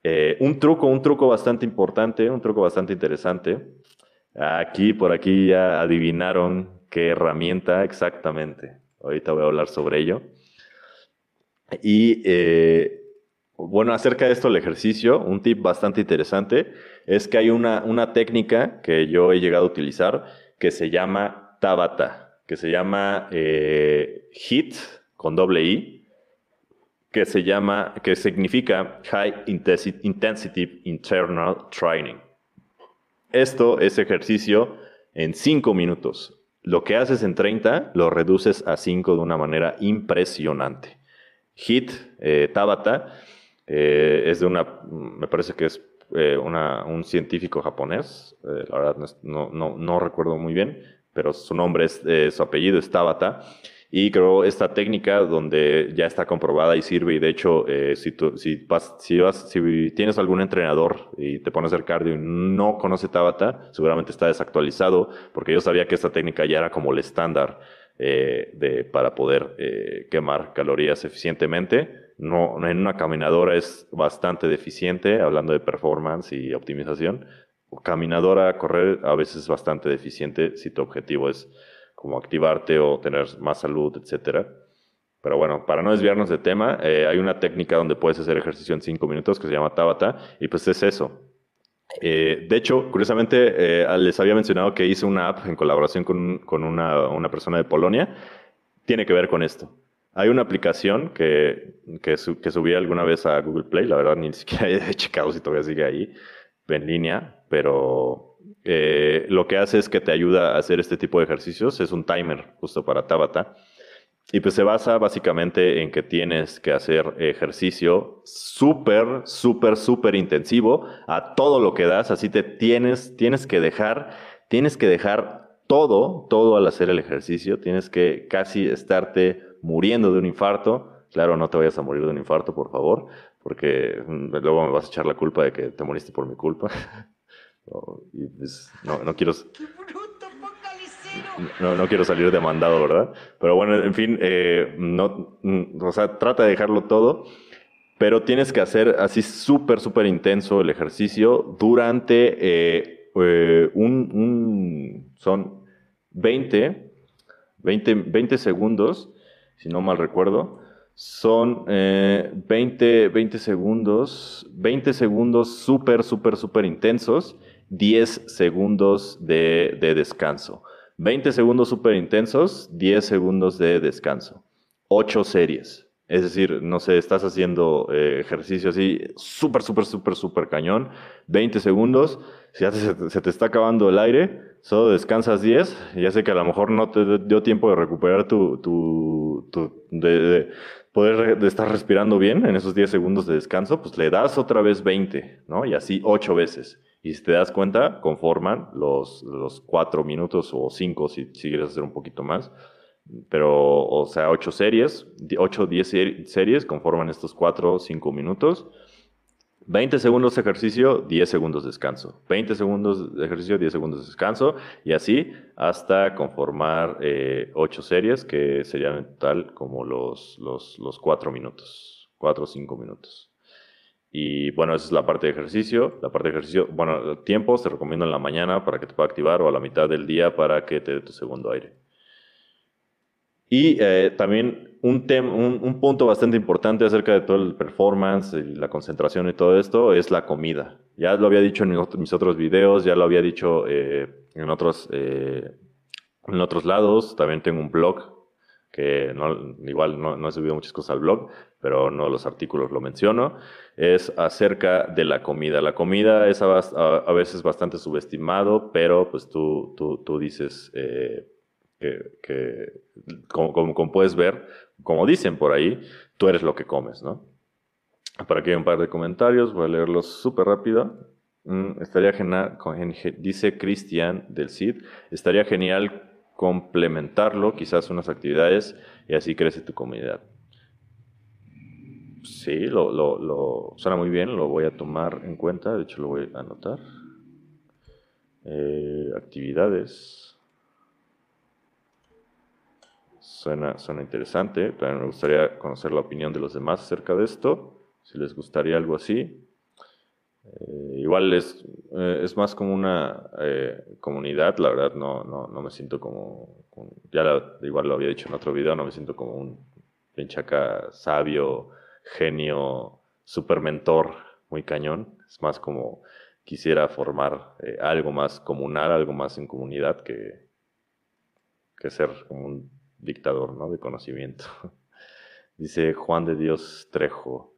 Eh, un truco, un truco bastante importante, un truco bastante interesante. Aquí, por aquí ya adivinaron qué herramienta exactamente. Ahorita voy a hablar sobre ello. Y eh, bueno, acerca de esto el ejercicio, un tip bastante interesante es que hay una, una técnica que yo he llegado a utilizar que se llama Tabata, que se llama eh, HIT con doble I, que se llama, que significa High Intensity Internal Training. Esto es ejercicio en 5 minutos. Lo que haces en 30 lo reduces a 5 de una manera impresionante. HIT, eh, Tabata, eh, es de una, me parece que es eh, una, un científico japonés, eh, la verdad no, no, no, recuerdo muy bien, pero su nombre es, su apellido es Tabata. Y creo esta técnica donde ya está comprobada y sirve, y de hecho, si, tú, si, vas, si, vas, si tienes algún entrenador y te pones a hacer cardio y no conoce Tabata, seguramente está desactualizado, porque yo sabía que esta técnica ya era como el estándar de, para poder quemar calorías eficientemente no, en una caminadora es bastante deficiente, hablando de performance y optimización. Caminadora, correr a veces es bastante deficiente si tu objetivo es como activarte o tener más salud, etcétera. Pero bueno, para no desviarnos de tema, eh, hay una técnica donde puedes hacer ejercicio en cinco minutos que se llama Tabata y pues es eso. Eh, de hecho, curiosamente, eh, les había mencionado que hice una app en colaboración con, una persona de Polonia. Tiene que ver con esto. Hay una aplicación que, que, subí alguna vez a Google Play, la verdad ni siquiera he checado si todavía sigue ahí en línea, pero eh, lo que hace es que te ayuda a hacer este tipo de ejercicios. Es un timer justo para Tabata. Y pues se basa básicamente en que tienes que hacer ejercicio súper, súper, súper intensivo a todo lo que das. Así te tienes, tienes que dejar, tienes que dejar todo, todo al hacer el ejercicio. Tienes que casi estarte muriendo de un infarto. Claro, no te vayas a morir de un infarto, por favor, porque mm, luego me vas a echar la culpa de que te moriste por mi culpa. y pues, no, no quiero... No, no, quiero salir demandado, ¿verdad? Pero bueno, en fin, eh, no, mm, o sea, trata de dejarlo todo, pero tienes que hacer así súper, súper intenso el ejercicio durante eh, eh, un, un, son 20, 20, 20 segundos, si no mal recuerdo, son 20, 20 segundos, 20 segundos súper, súper, súper intensos, 10 segundos de, de descanso. 20 segundos súper intensos, 10 segundos de descanso. 8 series. Es decir, no sé, estás haciendo eh, ejercicio así súper, súper, súper, súper cañón. 20 segundos. Si ya se, te está acabando el aire, solo descansas 10. Ya sé que a lo mejor no te dio tiempo de recuperar tu, tu, de, poder de estar respirando bien en esos 10 segundos de descanso, pues le das otra vez 20, ¿no? Y así 8 veces. Y si te das cuenta, conforman los, los cuatro minutos o cinco si, si quieres hacer un poquito más. Pero, o sea, ocho series, ocho diez series conforman estos cuatro cinco minutos. 20 segundos de ejercicio, 10 segundos de descanso. 20 segundos de ejercicio, 10 segundos de descanso. Y así hasta conformar eh, 8 series, que serían en total como los, los, los 4 minutos. 4 o 5 minutos. Y bueno, esa es la parte de ejercicio. La parte de ejercicio, bueno, tiempos te recomiendo en la mañana para que te pueda activar o a la mitad del día para que te dé tu segundo aire. Y eh, también un, un, un, punto bastante importante acerca de todo el performance y la concentración y todo esto es la comida. Ya lo había dicho en mis otros videos, ya lo había dicho eh, en, otros, eh, en otros lados. También tengo un blog que igual no, no, he subido muchas cosas al blog, pero no los artículos lo menciono, es acerca de la comida. La comida es a, veces bastante subestimado, pero pues tú, tú, tú dices eh, que, como, puedes ver, como dicen por ahí, tú eres lo que comes, ¿no? Por aquí hay un par de comentarios, voy a leerlos súper rápido. Mm, estaría genial, dice Cristian del CID, estaría genial complementarlo, quizás unas actividades, y así crece tu comunidad. Sí, lo, lo, suena muy bien, lo voy a tomar en cuenta, de hecho lo voy a anotar. Eh, actividades. Suena, suena interesante, también me gustaría conocer la opinión de los demás acerca de esto, si les gustaría algo así. Eh, igual es, eh, es más como una eh, comunidad, la verdad no, no, no me siento como, ya igual lo había dicho en otro video, no me siento como un pinchaca sabio, genio, super mentor, muy cañón. Es más como quisiera formar algo más comunal, algo más en comunidad que, que ser como un dictador ¿no? de conocimiento. Dice Juan de Dios Trejo.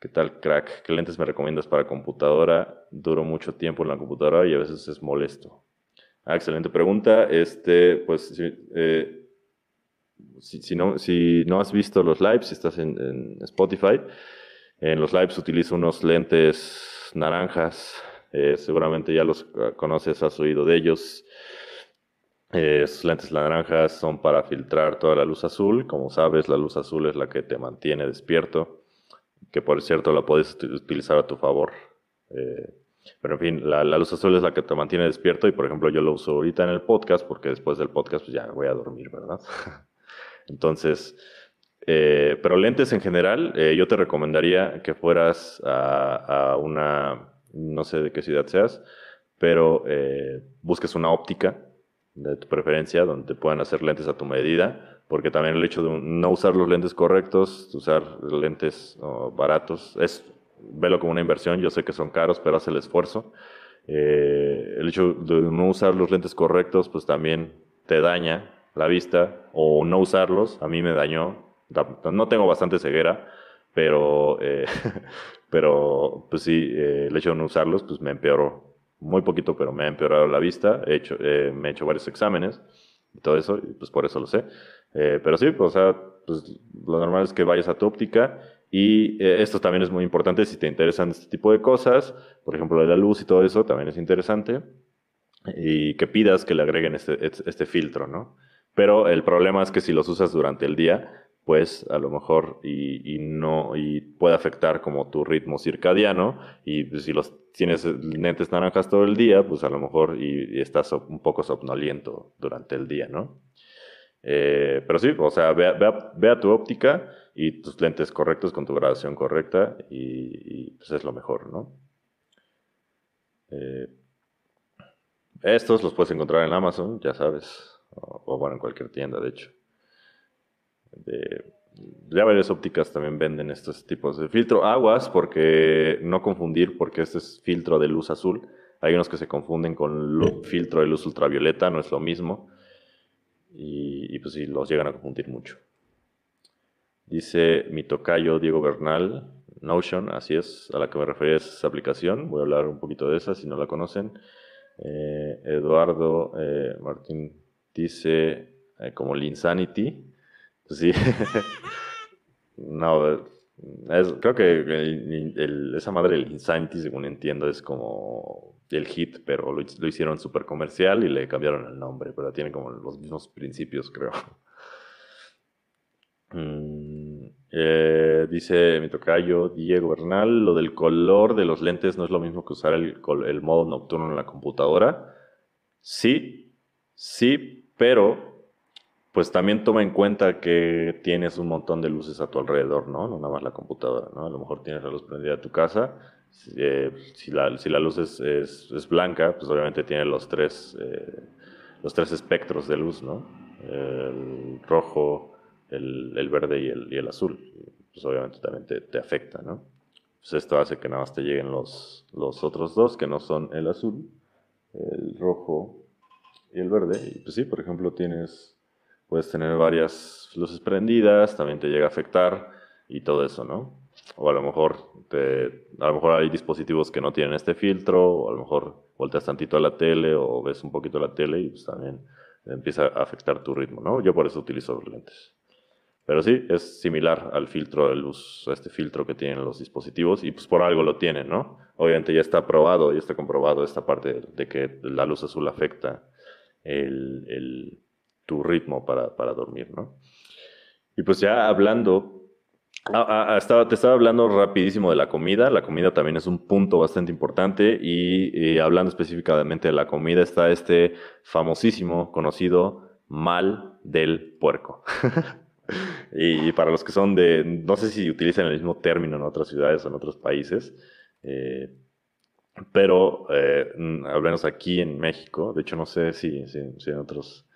¿Qué tal, crack? ¿Qué lentes me recomiendas para computadora? Duro mucho tiempo en la computadora y a veces es molesto. Ah, excelente pregunta. Este, pues, si, eh, no, si no has visto los lives, si estás en, Spotify, en los lives utilizo unos lentes naranjas. Eh, seguramente ya los conoces, has oído de ellos. Eh, lentes naranjas son para filtrar toda la luz azul. Como sabes, la luz azul es la que te mantiene despierto que por cierto la puedes utilizar a tu favor. Eh, pero en fin, la, luz azul es la que te mantiene despierto y por ejemplo yo lo uso ahorita en el podcast porque después del podcast pues ya voy a dormir, ¿verdad? Entonces, eh, pero lentes en general, eh, yo te recomendaría que fueras a, una, no sé de qué ciudad seas, pero busques una óptica de tu preferencia donde te puedan hacer lentes a tu medida porque también el hecho de no usar los lentes correctos, usar lentes baratos, es, velo como una inversión, yo sé que son caros, pero hace el esfuerzo. Eh, el hecho de no usar los lentes correctos, pues también te daña la vista, o no usarlos, a mí me dañó, no tengo bastante ceguera, pero, eh, pero pues sí, eh, el hecho de no usarlos, pues me empeoró, muy poquito, pero me ha empeorado la vista, he hecho, me he hecho varios exámenes, y todo eso, y pues por eso lo sé. Eh, pero sí, o sea, pues lo normal es que vayas a tu óptica y eh, esto también es muy importante si te interesan este tipo de cosas, por ejemplo, de la luz y todo eso también es interesante, y que pidas que le agreguen este, este filtro, ¿no? Pero el problema es que si los usas durante el día, pues a lo mejor y, no y puede afectar como tu ritmo circadiano y pues, si los tienes lentes naranjas todo el día, pues a lo mejor y, estás un poco somnoliento durante el día, ¿no? Eh, pero sí, o sea, ve, a tu óptica y tus lentes correctos con tu gradación correcta y, pues es lo mejor, ¿no? Eh, estos los puedes encontrar en Amazon, ya sabes, o, bueno, en cualquier tienda, de hecho. Ya varias ópticas también venden estos tipos de filtro. Aguas, porque no confundir, porque este es filtro de luz azul. Hay unos que se confunden con filtro de luz ultravioleta, no es lo mismo. Y, pues sí, los llegan a confundir mucho. Dice mi tocayo Diego Bernal, Notion, así es a la que me refería esa aplicación. Voy a hablar un poquito de esa si no la conocen. Eh, Eduardo eh, Martín dice eh, como Linsanity. Pues sí. no, creo que esa madre del Insanity, según entiendo, es como el hit, pero lo, hicieron súper comercial y le cambiaron el nombre, pero tiene como los mismos principios, creo. Mm, eh, dice mi tocayo Diego Bernal, lo del color de los lentes no es lo mismo que usar el, el modo nocturno en la computadora. Sí, sí, pero pues también toma en cuenta que tienes un montón de luces a tu alrededor, ¿no? No nada más la computadora, ¿no? A lo mejor tienes la luz prendida de tu casa eh, si, la, si, la, luz es, es, blanca, pues obviamente tiene los tres, eh, los tres espectros de luz, ¿no? El rojo, el, el verde y el, y el, azul. Pues obviamente también te, te, afecta, ¿no? Pues esto hace que nada más te lleguen los, los otros dos, que no son el azul, el rojo y el verde. Y pues sí, por ejemplo, tienes, puedes tener varias luces prendidas, también te llega a afectar y todo eso, ¿no? o a lo mejor te, a lo mejor hay dispositivos que no tienen este filtro, o a lo mejor volteas tantito a la tele o ves un poquito la tele y pues también empieza a afectar tu ritmo, ¿no? Yo por eso utilizo los lentes. Pero sí, es similar al filtro de luz, a este filtro que tienen los dispositivos y pues por algo lo tienen, ¿no? Obviamente ya está probado, ya está comprobado esta parte de que la luz azul afecta el, el, tu ritmo para, para dormir, ¿no? Y pues ya hablando te estaba hablando rapidísimo de la comida. La comida también es un punto bastante importante y, hablando específicamente de la comida está este famosísimo, conocido mal del puerco. y, para los que son de, no sé si utilizan el mismo término en otras ciudades o en otros países, eh, pero eh, al menos aquí en México, de hecho no sé si, en, otros,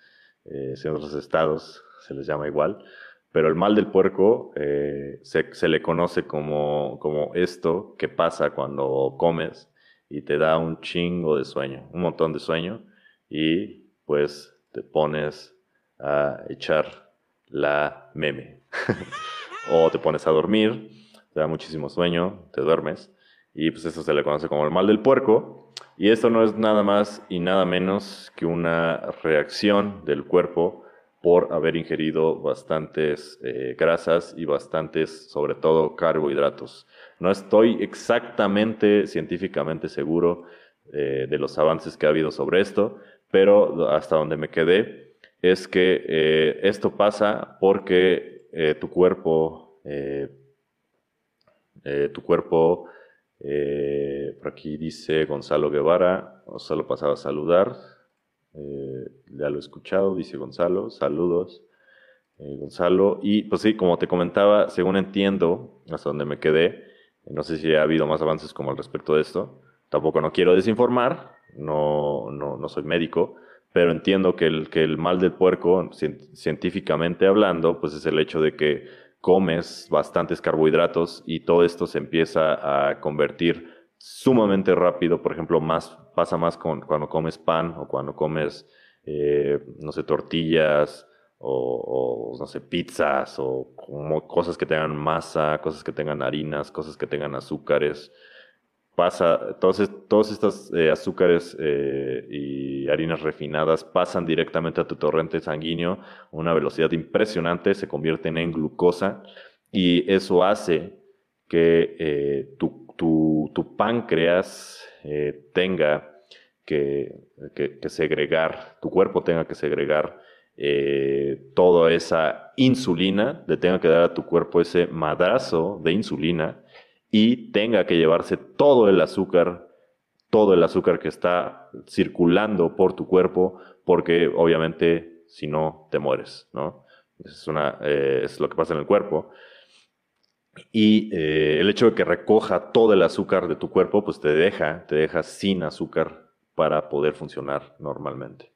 eh, en otros estados se les llama igual, pero el mal del puerco eh, se, le conoce como, como esto que pasa cuando comes y te da un chingo de sueño, un montón de sueño, y pues te pones a echar la meme. o te pones a dormir, te da muchísimo sueño, te duermes, y pues eso se le conoce como el mal del puerco. Y esto no es nada más y nada menos que una reacción del cuerpo por haber ingerido bastantes eh, grasas y bastantes, sobre todo, carbohidratos. No estoy exactamente científicamente seguro eh, de los avances que ha habido sobre esto, pero hasta donde me quedé es que eh, esto pasa porque tu cuerpo, tu cuerpo, por aquí dice Gonzalo Guevara, solo pasaba a saludar, eh, ya lo he escuchado, dice Gonzalo. Saludos, eh, Gonzalo. Y pues sí, como te comentaba, según entiendo, hasta donde me quedé, no sé si ha habido más avances como al respecto de esto. Tampoco no quiero desinformar, no, no, no soy médico, pero entiendo que el, que el mal del puerco, científicamente hablando, pues es el hecho de que comes bastantes carbohidratos y todo esto se empieza a convertir sumamente rápido, por ejemplo, más, pasa más con, cuando comes pan o cuando comes, eh, no sé, tortillas o, no sé, pizzas o cosas que tengan masa, cosas que tengan harinas, cosas que tengan azúcares. Pasa, todos, todos estos eh, azúcares eh, y harinas refinadas pasan directamente a tu torrente sanguíneo a una velocidad impresionante, se convierten en glucosa y eso hace que eh, tu, tu, páncreas tenga que, que, segregar, tu cuerpo tenga que segregar toda esa insulina, le tenga que dar a tu cuerpo ese madrazo de insulina y tenga que llevarse todo el azúcar, todo el azúcar que está circulando por tu cuerpo, porque obviamente si no te mueres, ¿no? Es, eh, lo que pasa en el cuerpo. Y eh, el hecho de que recoja todo el azúcar de tu cuerpo, pues te deja, te deja sin azúcar para poder funcionar normalmente.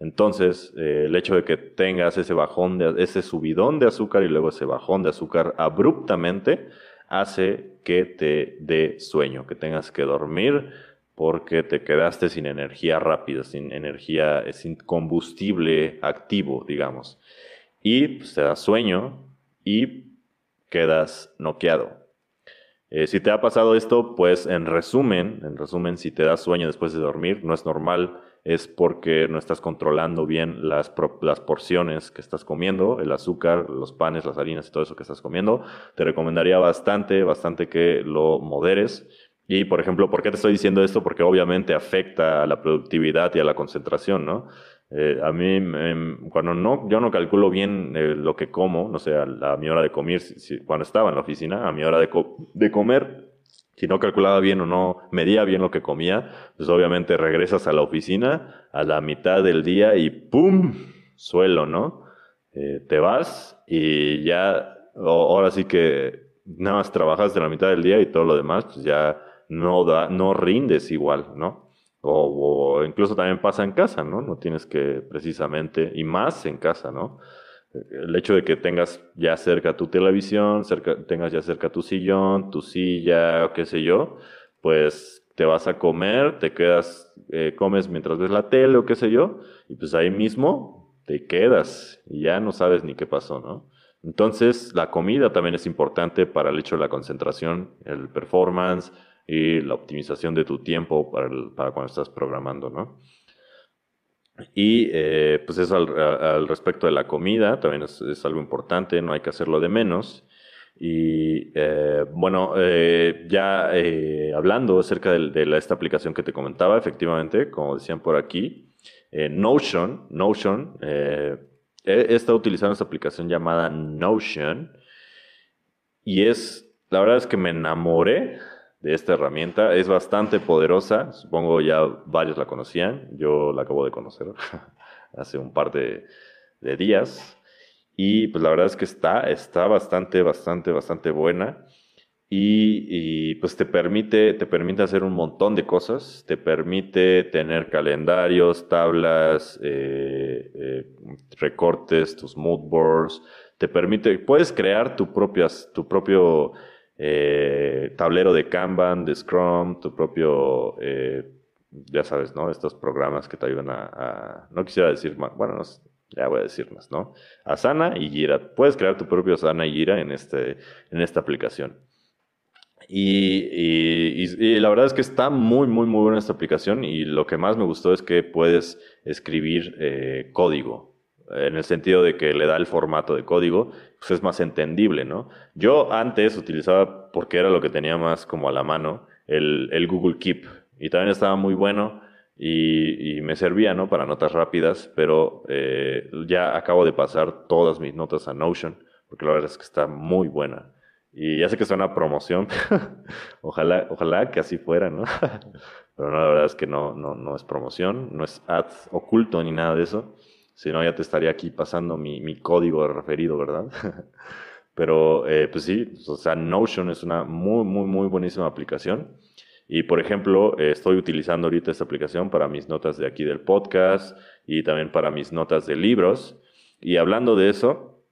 Entonces, eh, el hecho de que tengas ese bajón, de, ese subidón de azúcar y luego ese bajón de azúcar abruptamente, hace que te dé sueño, que tengas que dormir porque te quedaste sin energía rápida, sin energía, sin combustible activo, digamos. Y pues, te da sueño y quedas noqueado. Eh, si te ha pasado esto, pues en resumen, en resumen, si te da sueño después de dormir, no es normal es porque no estás controlando bien las, las porciones que estás comiendo, el azúcar, los panes, las harinas y todo eso que estás comiendo. Te recomendaría bastante, bastante que lo moderes. Y, por ejemplo, ¿por qué te estoy diciendo esto? Porque obviamente afecta a la productividad y a la concentración, ¿no? Eh, a mí, cuando no, yo no calculo bien eh, lo que como, no sé, a, mi hora de comer, cuando estaba en la oficina, a mi hora de, de comer, si no calculaba bien o no medía bien lo que comía, pues obviamente regresas a la oficina a la mitad del día y ¡pum! Suelo, ¿no? Eh, te vas y ya, ahora sí que nada más trabajas de la mitad del día y todo lo demás, pues ya no, da, no rindes igual, ¿no? O, o incluso también pasa en casa, ¿no? No tienes que precisamente, y más en casa, ¿no? El hecho de que tengas ya cerca tu televisión, cerca, tengas ya cerca tu sillón, tu silla, qué sé yo, pues te vas a comer, te quedas, eh, comes mientras ves la tele o qué sé yo, y pues ahí mismo te quedas y ya no sabes ni qué pasó, ¿no? Entonces, la comida también es importante para el hecho de la concentración, el performance y la optimización de tu tiempo para, para cuando estás programando, ¿no? Y eh, pues eso al, respecto de la comida, también es, algo importante, no hay que hacerlo de menos. Y eh, bueno, eh, ya hablando acerca de, esta aplicación que te comentaba, efectivamente, como decían por aquí, Notion, Notion, he, he, estado utilizando esta aplicación llamada Notion y es, la verdad es que me enamoré de esta herramienta. Es bastante poderosa, supongo ya varios la conocían, yo la acabo de conocer hace un par de, días. Y pues la verdad es que está, está bastante, bastante, bastante buena. Y, pues te permite, te permite hacer un montón de cosas, te permite tener calendarios, tablas, eh, eh, recortes, tus mood boards, te permite, puedes crear tu, propias, tu propio eh, tablero de Kanban, de Scrum, tu propio, eh, ya sabes, ¿no? Estos programas que te ayudan a, no quisiera decir más, bueno, ya voy a decir más, ¿no? Asana y Gira. Puedes crear tu propio Asana y Gira en, este, en esta aplicación. Y, la verdad es que está muy, muy, muy buena esta aplicación y lo que más me gustó es que puedes escribir eh, código en el sentido de que le da el formato de código, pues es más entendible, ¿no? Yo antes utilizaba, porque era lo que tenía más como a la mano, el, Google Keep, y también estaba muy bueno y, me servía, ¿no? Para notas rápidas, pero eh, ya acabo de pasar todas mis notas a Notion, porque la verdad es que está muy buena. Y ya sé que es una promoción, ojalá, ojalá que así fuera, ¿no? pero no, la verdad es que no, no, no es promoción, no es ads oculto ni nada de eso. Si no, ya te estaría aquí pasando mi, mi código referido, ¿verdad? Pero eh, pues sí, o sea, Notion es una muy, muy, muy buenísima aplicación. Y por ejemplo, eh, estoy utilizando ahorita esta aplicación para mis notas de aquí del podcast y también para mis notas de libros. Y hablando de eso,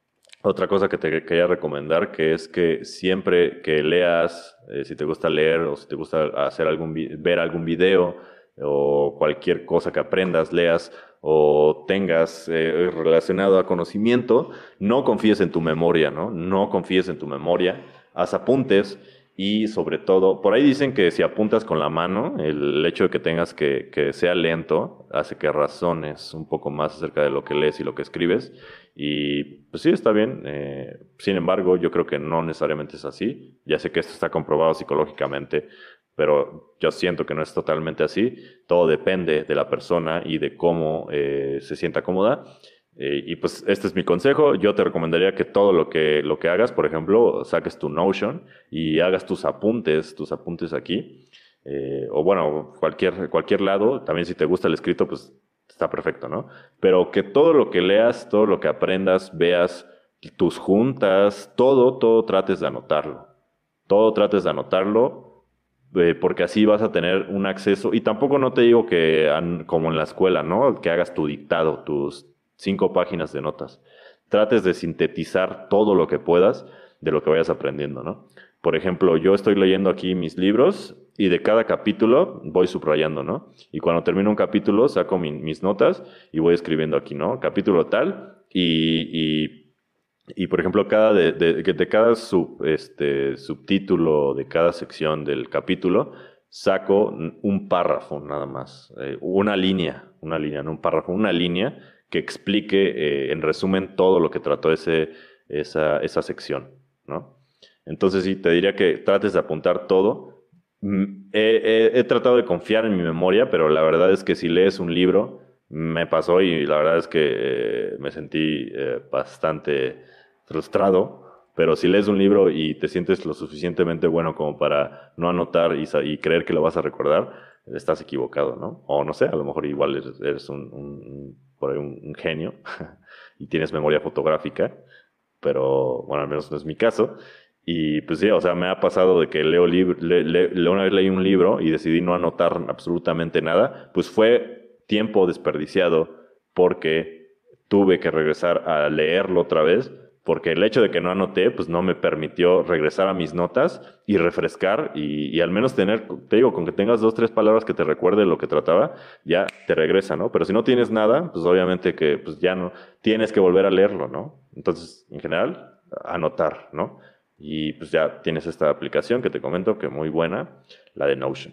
otra cosa que te quería recomendar, que es que siempre que leas, eh, si te gusta leer o si te gusta hacer algún, ver algún video o cualquier cosa que aprendas, leas o tengas eh, relacionado a conocimiento, no confíes en tu memoria, ¿no? No confíes en tu memoria, haz apuntes y sobre todo, por ahí dicen que si apuntas con la mano, el hecho de que tengas que, que sea lento hace que razones un poco más acerca de lo que lees y lo que escribes. Y pues sí, está bien. Eh, sin embargo, yo creo que no necesariamente es así. Ya sé que esto está comprobado psicológicamente, pero yo siento que no es totalmente así. Todo depende de la persona y de cómo eh, se sienta cómoda. Eh, y pues este es mi consejo. Yo te recomendaría que todo lo que, lo que hagas, por ejemplo, saques tu Notion y hagas tus apuntes, tus apuntes aquí. Eh, o bueno, cualquier, cualquier lado. También si te gusta el escrito, pues está perfecto, ¿no? Pero que todo lo que leas, todo lo que aprendas, veas, tus juntas, todo, todo trates de anotarlo. Todo trates de anotarlo porque así vas a tener un acceso. Y tampoco no te digo que, como en la escuela, ¿no? Que hagas tu dictado, tus cinco páginas de notas. Trates de sintetizar todo lo que puedas de lo que vayas aprendiendo, ¿no? Por ejemplo, yo estoy leyendo aquí mis libros y de cada capítulo voy subrayando, ¿no? Y cuando termino un capítulo saco mis notas y voy escribiendo aquí, ¿no? Capítulo tal y, y, por ejemplo, cada de, de, cada sub, este, subtítulo de cada sección del capítulo saco un párrafo nada más, eh, una línea, una línea, no un párrafo, una línea que explique eh, en resumen todo lo que trató ese, esa, esa sección, ¿no? Entonces sí, te diría que trates de apuntar todo. Mm, he, tratado de confiar en mi memoria, pero la verdad es que si lees un libro, me pasó y la verdad es que eh, me sentí bastante frustrado, pero si lees un libro y te sientes lo suficientemente bueno como para no anotar y, creer que lo vas a recordar, estás equivocado, ¿no? O no sé, a lo mejor igual eres, un por un, genio y tienes memoria fotográfica, pero bueno, al menos no es mi caso. Y pues sí, o sea, me ha pasado de que leo libro, una vez leí un libro y decidí no anotar absolutamente nada, pues fue tiempo desperdiciado porque tuve que regresar a leerlo otra vez porque el hecho de que no anoté, pues no me permitió regresar a mis notas y refrescar y, al menos tener, te digo, con que tengas dos, tres palabras que te recuerde lo que trataba, ya te regresa, ¿no? Pero si no tienes nada, pues obviamente que pues ya no, tienes que volver a leerlo, ¿no? Entonces, en general, anotar, ¿no? Y pues ya tienes esta aplicación que te comento que muy buena, la de Notion.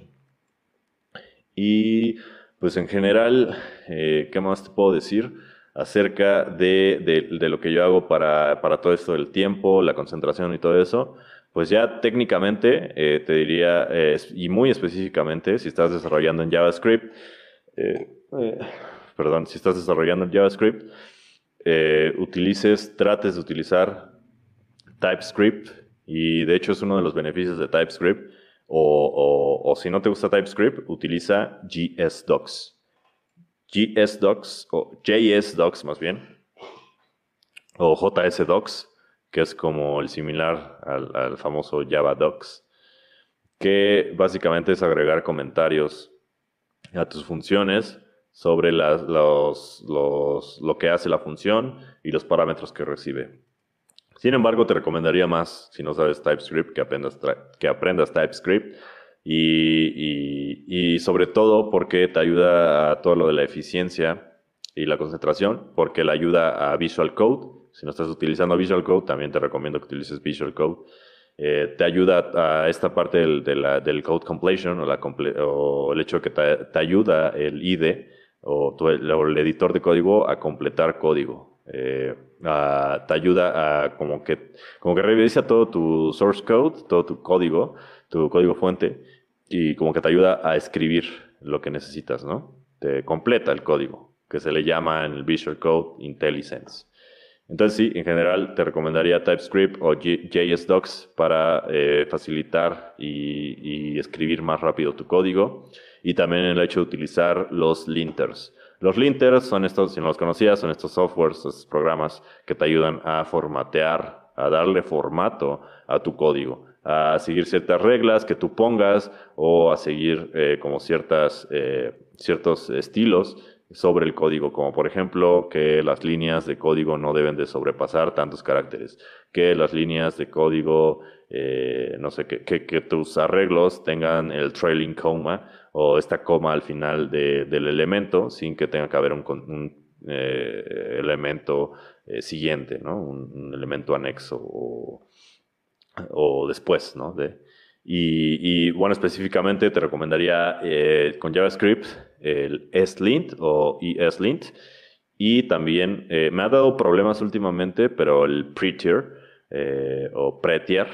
Y pues en general, eh, ¿qué más te puedo decir? Acerca de, lo que yo hago para, todo esto del tiempo, la concentración y todo eso, pues ya técnicamente eh, te diría, eh, y muy específicamente, si estás desarrollando en JavaScript, eh, perdón, si estás desarrollando en JavaScript, utilices, trates de utilizar TypeScript, y de hecho es uno de los beneficios de TypeScript, o, o si no te gusta TypeScript, utiliza GSDocs. GSDocs, o JSDocs más bien, o JSDocs, que es como el similar al, famoso Java Docs, que básicamente es agregar comentarios a tus funciones sobre los, los, lo que hace la función y los parámetros que recibe. Sin embargo, te recomendaría más, si no sabes TypeScript, que aprendas, que aprendas TypeScript y, sobre todo porque te ayuda a todo lo de la eficiencia y la concentración, porque le ayuda a Visual Code. Si no estás utilizando Visual Code, también te recomiendo que utilices Visual Code. Eh, te ayuda a esta parte del, del code completion o, la o, el hecho de que te, ayuda el IDE o, el, editor de código a completar código. Eh, te ayuda a como que, como que revisa todo tu source code, todo tu código, tu código fuente, y como que te ayuda a escribir lo que necesitas, ¿no? Te completa el código, que se le llama en el Visual Code IntelliSense. Entonces sí, en general te recomendaría TypeScript o JSDocs para eh, facilitar y, y, escribir más rápido tu código. Y también el hecho de utilizar los linters. Los linters son estos, si no los conocías, son estos softwares, estos programas que te ayudan a formatear, a darle formato a tu código a seguir ciertas reglas que tú pongas o a seguir eh, como ciertas, eh, ciertos estilos sobre el código, como por ejemplo que las líneas de código no deben de sobrepasar tantos caracteres, que las líneas de código, eh, no sé, que, que, tus arreglos tengan el trailing coma o esta coma al final del elemento sin que tenga que haber un, elemento siguiente, ¿no? un, elemento anexo o o después, ¿no? De, Y, bueno, específicamente te recomendaría eh, con JavaScript el ESLint o ESLint. Y también eh, me ha dado problemas últimamente, pero el Prettier eh, o Prettier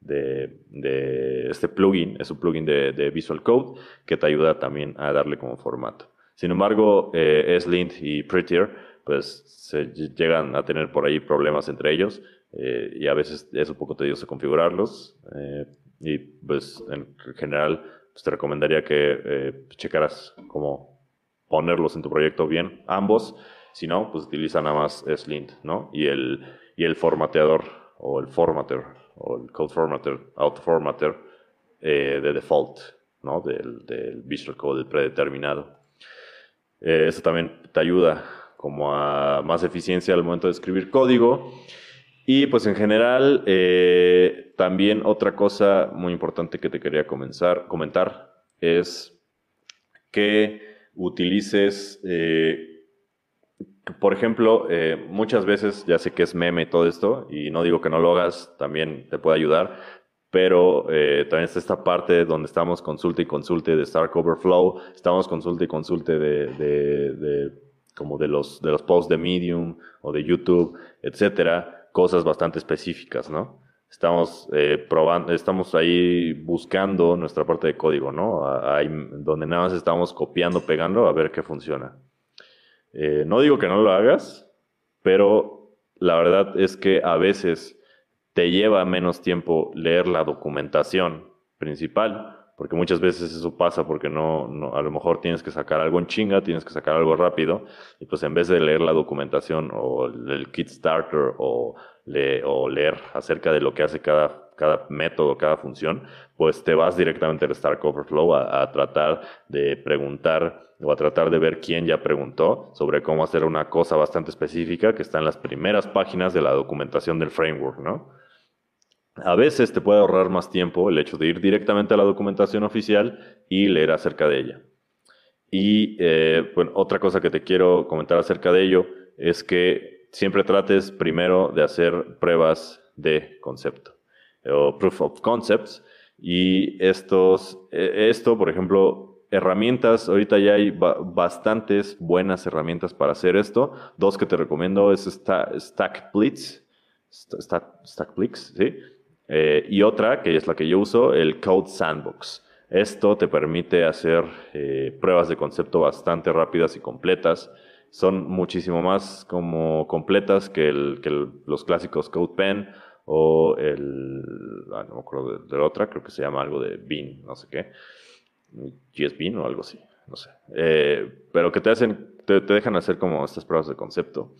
de, este plugin, es un plugin de, Visual Code que te ayuda también a darle como formato. Sin embargo, ESLint y Prettier pues se llegan a tener por ahí problemas entre ellos y a veces es un poco tedioso configurarlos. Y pues en general pues, te recomendaría que eh, checaras cómo ponerlos en tu proyecto bien, ambos. Si no, pues utiliza nada más Slint, ¿no? Y el, y el formateador o el formatter o el code formatter, auto formatter eh, de default, ¿no? Del, del, Visual Code predeterminado. Eh, eso también te ayuda como a más eficiencia al momento de escribir código. Y pues en general, eh, también otra cosa muy importante que te quería comenzar, comentar es que utilices, eh, por ejemplo, eh, muchas veces, ya sé que es meme todo esto, y no digo que no lo hagas, también te puede ayudar, pero también está esta parte donde estamos consulte y consulte de Stark Overflow, estamos consulte y consulte de, de como de los, de los posts de Medium o de YouTube, etcétera cosas bastante específicas, ¿no? Estamos eh, probando, estamos ahí buscando nuestra parte de código, ¿no? Donde nada más estamos copiando, pegando a ver qué funciona. Eh, no digo que no lo hagas, pero la verdad es que a veces te lleva menos tiempo leer la documentación principal porque muchas veces eso pasa porque no, no, a lo mejor tienes que sacar algo en chinga, tienes que sacar algo rápido, y pues en vez de leer la documentación o el kit starter o, o leer acerca de lo que hace cada, cada método, cada función, pues te vas directamente al Stack Overflow a, a tratar de preguntar o a tratar de ver quién ya preguntó sobre cómo hacer una cosa bastante específica que está en las primeras páginas de la documentación del framework, ¿no? A veces te puede ahorrar más tiempo el hecho de ir directamente a la documentación oficial y leer acerca de ella. Y eh, otra cosa que te quiero comentar acerca de ello es que siempre trates primero de hacer pruebas de concepto o proof of concepts. Y estos, e, esto, por ejemplo, herramientas, ahorita ya hay bastantes buenas herramientas para hacer esto. Dos que te recomiendo es StackBlitz, StackBlitz, ¿sí? Eh, y otra, que es la que yo uso, el Code Sandbox. Esto te permite hacer eh, pruebas de concepto bastante rápidas y completas. Son muchísimo más como completas que, los clásicos CodePen o el, ah, no me acuerdo de, la otra, creo que se llama algo de Bean, no sé qué, GSBean o algo así, no sé. Eh, pero que te hacen, te dejan hacer como estas pruebas de concepto.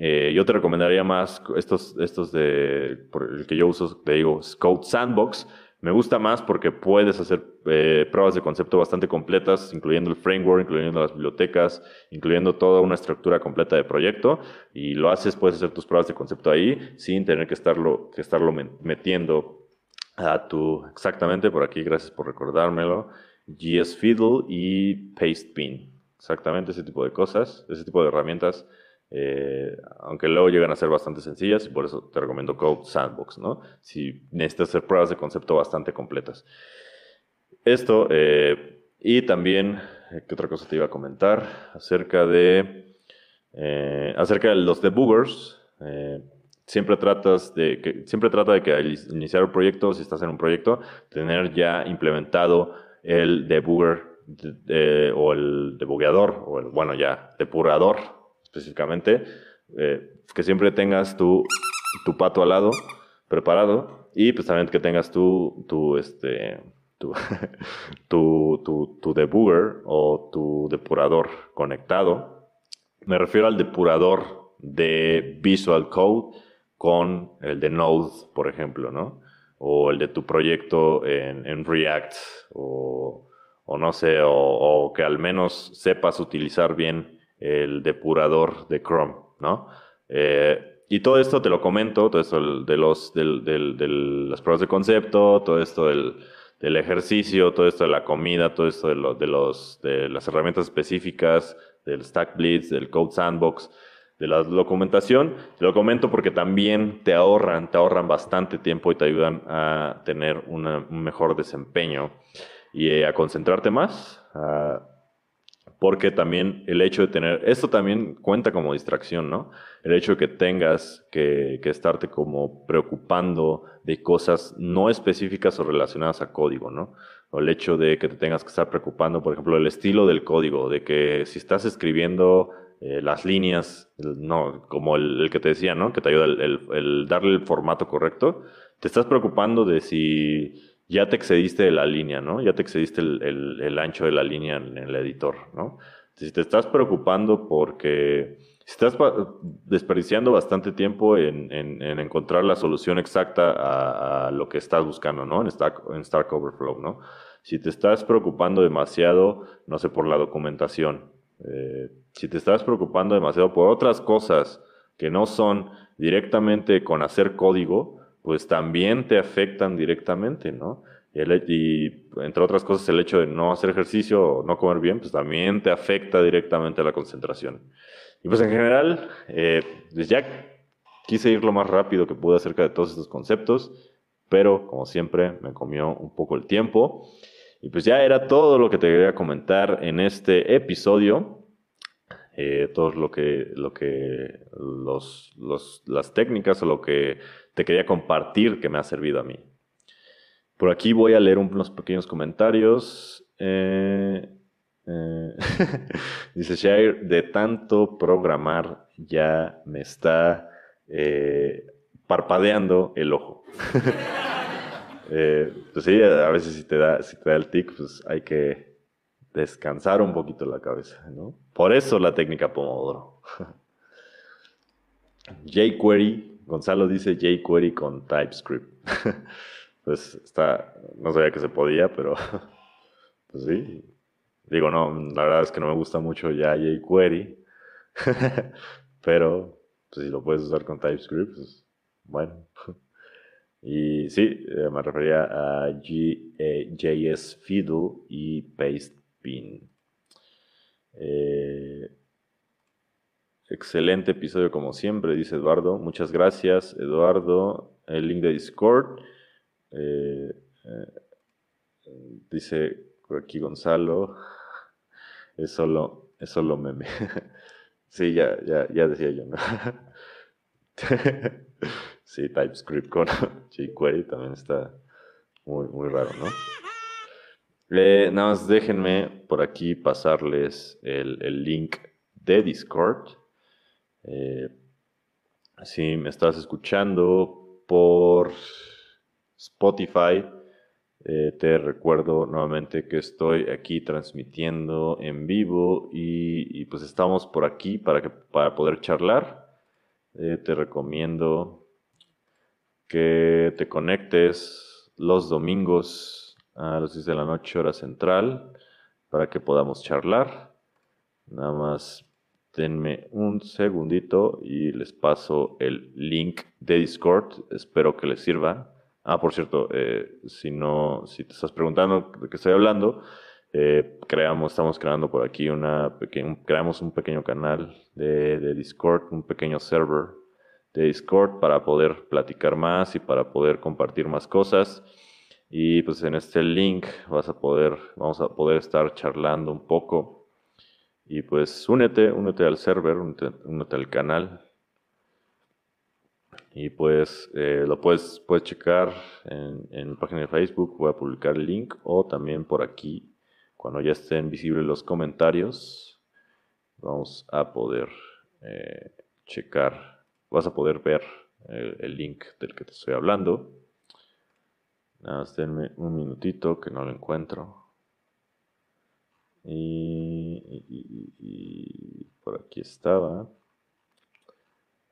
Eh, yo te recomendaría más estos, estos de, por el que yo uso, te digo, Code Sandbox. Me gusta más porque puedes hacer eh, pruebas de concepto bastante completas, incluyendo el framework, incluyendo las bibliotecas, incluyendo toda una estructura completa de proyecto. Y lo haces, puedes hacer tus pruebas de concepto ahí sin tener que estarlo, que estarlo metiendo a tu, exactamente por aquí, gracias por recordármelo, GSFiddle y Pastebin. Exactamente ese tipo de cosas, ese tipo de herramientas eh, aunque luego llegan a ser bastante sencillas y por eso te recomiendo Code Sandbox, ¿no? Si necesitas hacer pruebas de concepto bastante completas. Esto, eh, y también, eh, ¿qué otra cosa te iba a comentar? Acerca de, acerca de los debuggers. siempre tratas de siempre trata de que al iniciar un proyecto, si estás en un proyecto, tener ya implementado el debugger o el debugueador, o el, bueno, ya, depurador específicamente, eh, que siempre tengas tu, tu pato al lado preparado y pues también que tengas tu, tu, este, tu, tu, tu, debugger o tu depurador conectado. Me refiero al depurador de Visual Code con el de Node, por ejemplo, ¿no? O el de tu proyecto en, en React, o, o no sé, o, o, que al menos sepas utilizar bien el depurador de Chrome, ¿no? Eh, y todo esto te lo comento, todo esto de, los, del, de las pruebas de concepto, todo esto del, del, ejercicio, todo esto de la comida, todo esto de, de, los, de las herramientas específicas, del Stack Blitz, del Code Sandbox, de la documentación. Te lo comento porque también te ahorran, te ahorran bastante tiempo y te ayudan a tener un mejor desempeño y a concentrarte más. Porque también el hecho de tener, esto también cuenta como distracción, ¿no? El hecho de que tengas que, que estarte como preocupando de cosas no específicas o relacionadas a código, ¿no? O el hecho de que te tengas que estar preocupando, por ejemplo, el estilo del código, de que si estás escribiendo eh, las líneas, no, como el, que te decía, ¿no? Que te ayuda el, darle el formato correcto. Te estás preocupando de si ya te excediste de la línea, ¿no? Ya te excediste el, ancho de la línea en el editor, ¿no? Si te estás preocupando porque estás desperdiciando bastante tiempo en, encontrar la solución exacta a, lo que estás buscando, ¿no? En Stack, en Stack Overflow, ¿no? Si te estás preocupando demasiado, no sé, por la documentación, eh, si te estás preocupando demasiado por otras cosas que no son directamente con hacer código, pues también te afectan directamente, ¿no? Y, entre otras cosas, el hecho de no hacer ejercicio o no comer bien, pues también te afecta directamente a la concentración. Y pues en general, eh, pues ya quise ir lo más rápido que pude acerca de todos estos conceptos, pero como siempre me comió un poco el tiempo. Y pues ya era todo lo que te quería comentar en este episodio. Eh, todo lo que, lo que los, las técnicas o lo que te quería compartir que me ha servido a mí. Por aquí voy a leer unos pequeños comentarios. Eh, eh, dice Shire, de tanto programar ya me está parpadeando el ojo. Eh, pues sí, a veces si te da, si te da el tic, pues hay que descansar un poquito la cabeza, ¿no? Por eso la técnica Pomodoro. jQuery, Gonzalo dice jQuery con TypeScript. pues está, no sabía que se podía, pero pues sí. Digo, no, la verdad es que no me gusta mucho ya jQuery, pero pues si lo puedes usar con TypeScript, pues bueno. Y sí, eh, me refería a JS Fiddle y Pastebin. Eh, excelente episodio como siempre, dice Eduardo. Muchas gracias, Eduardo. El link de Discord. Eh, dice por aquí Gonzalo. Es solo, es solo meme. sí, ya, ya, ya decía yo, ¿no? Sí, TypeScript con jQuery también está muy, muy raro, ¿no? nada más déjenme por aquí pasarles el, link de Discord. Eh, si me estás escuchando por Spotify, eh, te recuerdo nuevamente que estoy aquí transmitiendo en vivo y, pues estamos por aquí para, que, para poder charlar. Eh, te recomiendo que te conectes los domingos a las 10 de la noche hora central para que podamos charlar. Nada más denme un segundito y les paso el link de Discord. Espero que les sirva. Ah, por cierto, eh, si no, si te estás preguntando de qué estoy hablando, eh, creamos, estamos creando por aquí una pequeña, creamos un pequeño canal de, de Discord, un pequeño server de Discord para poder platicar más y para poder compartir más cosas. Y pues en este link vas a poder, vamos a poder estar charlando un poco. Y pues únete, únete al server, únete, al canal. Y pues eh, lo puedes, puedes checar en, en página de Facebook, voy a publicar el link o también por aquí, cuando ya estén visibles los comentarios, vamos a poder eh, checar vas a poder ver el, link del que te estoy hablando. Nada denme un minutito que no lo encuentro. Y, por aquí estaba.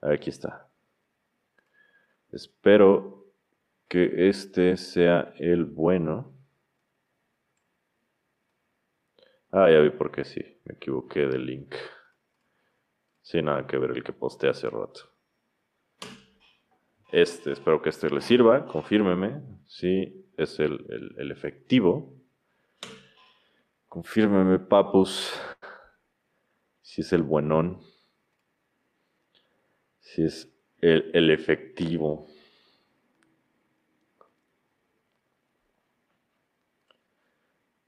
Aquí está. Espero que este sea el bueno. Ah, ya vi por qué sí, me equivoqué del link. Sin nada que ver el que posté hace rato. Este, espero que este le sirva, confírmeme si es el, efectivo. Confírmeme, papus, si es el buenón. si es el, efectivo.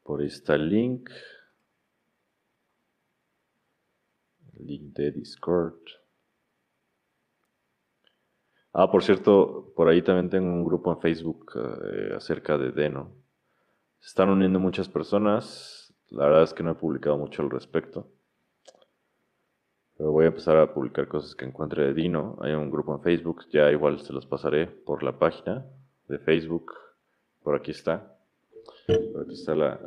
Por el link. Link de Discord. Ah, por cierto, por ahí también tengo un grupo en Facebook eh, acerca de Deno. Se están uniendo muchas personas. La verdad es que no he publicado mucho al respecto. Pero voy a empezar a publicar cosas que encuentre de Dino. Hay un grupo en Facebook, ya igual se los pasaré por la página de Facebook. Por aquí está. Aquí está la,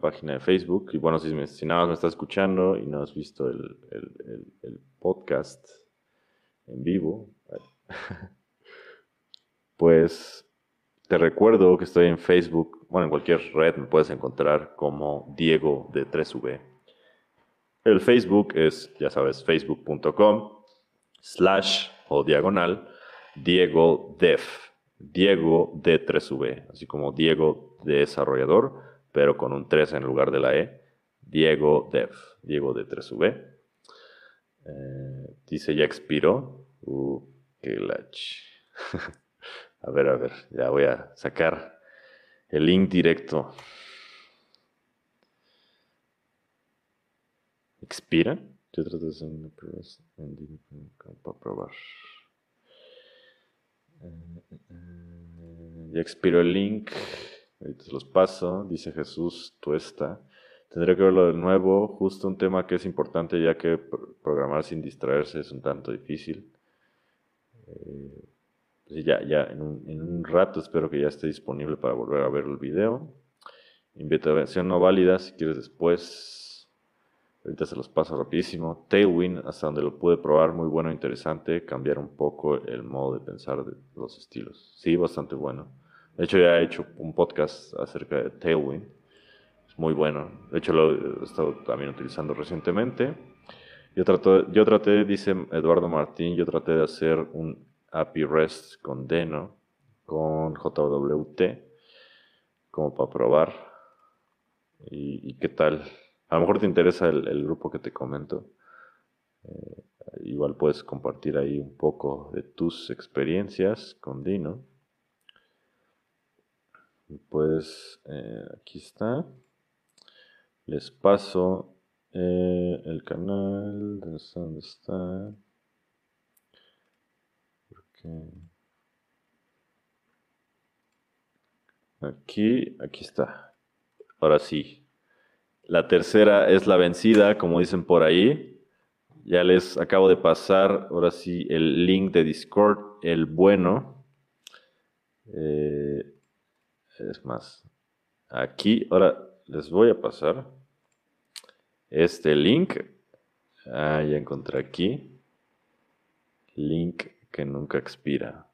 página de Facebook. Y bueno, si, si, nada más me estás escuchando y no has visto el, podcast en vivo, pues te recuerdo que estoy en Facebook. Bueno, en cualquier red me puedes encontrar como Diego de 3V. El Facebook es, ya sabes, facebook.com slash o diagonal Diego Def. Diego de 3V, así como Diego de desarrollador, pero con un 3 en lugar de la E. Diego Dev, Diego de 3V. Eh, dice ya expiró. Uh, qué lach. a ver, a ver, ya voy a sacar el link directo. ¿Expira? Yo trato de hacer una prueba para probar. Eh, eh, ya expiró el link. Ahorita los paso. Dice Jesús Tuesta. Tendré que verlo de nuevo. Justo un tema que es importante ya que programar sin distraerse es un tanto difícil. Eh, ya, ya en un, rato espero que ya esté disponible para volver a ver el video. Invitación no válida si quieres después. Ahorita se los paso rapidísimo. Tailwind, hasta donde lo pude probar, muy bueno, interesante. Cambiar un poco el modo de pensar de los estilos. Sí, bastante bueno. De hecho, ya he hecho un podcast acerca de Tailwind. Es muy bueno. De hecho, lo he estado también utilizando recientemente. Yo, trato, yo traté, dice Eduardo Martín, yo traté de hacer un API REST con Deno, con JWT, como para probar. ¿Y, qué tal? A lo mejor te interesa el, grupo que te comento. Eh, igual puedes compartir ahí un poco de tus experiencias con Dino pues eh, aquí está. Les paso eh, el canal. ¿Dónde está? Aquí, aquí está. Ahora sí. La tercera es la vencida, como dicen por ahí. Ya les acabo de pasar, ahora sí, el link de Discord, el bueno. Eh, es más, aquí, ahora les voy a pasar este link. Ah, ya encontré aquí. Link que nunca expira.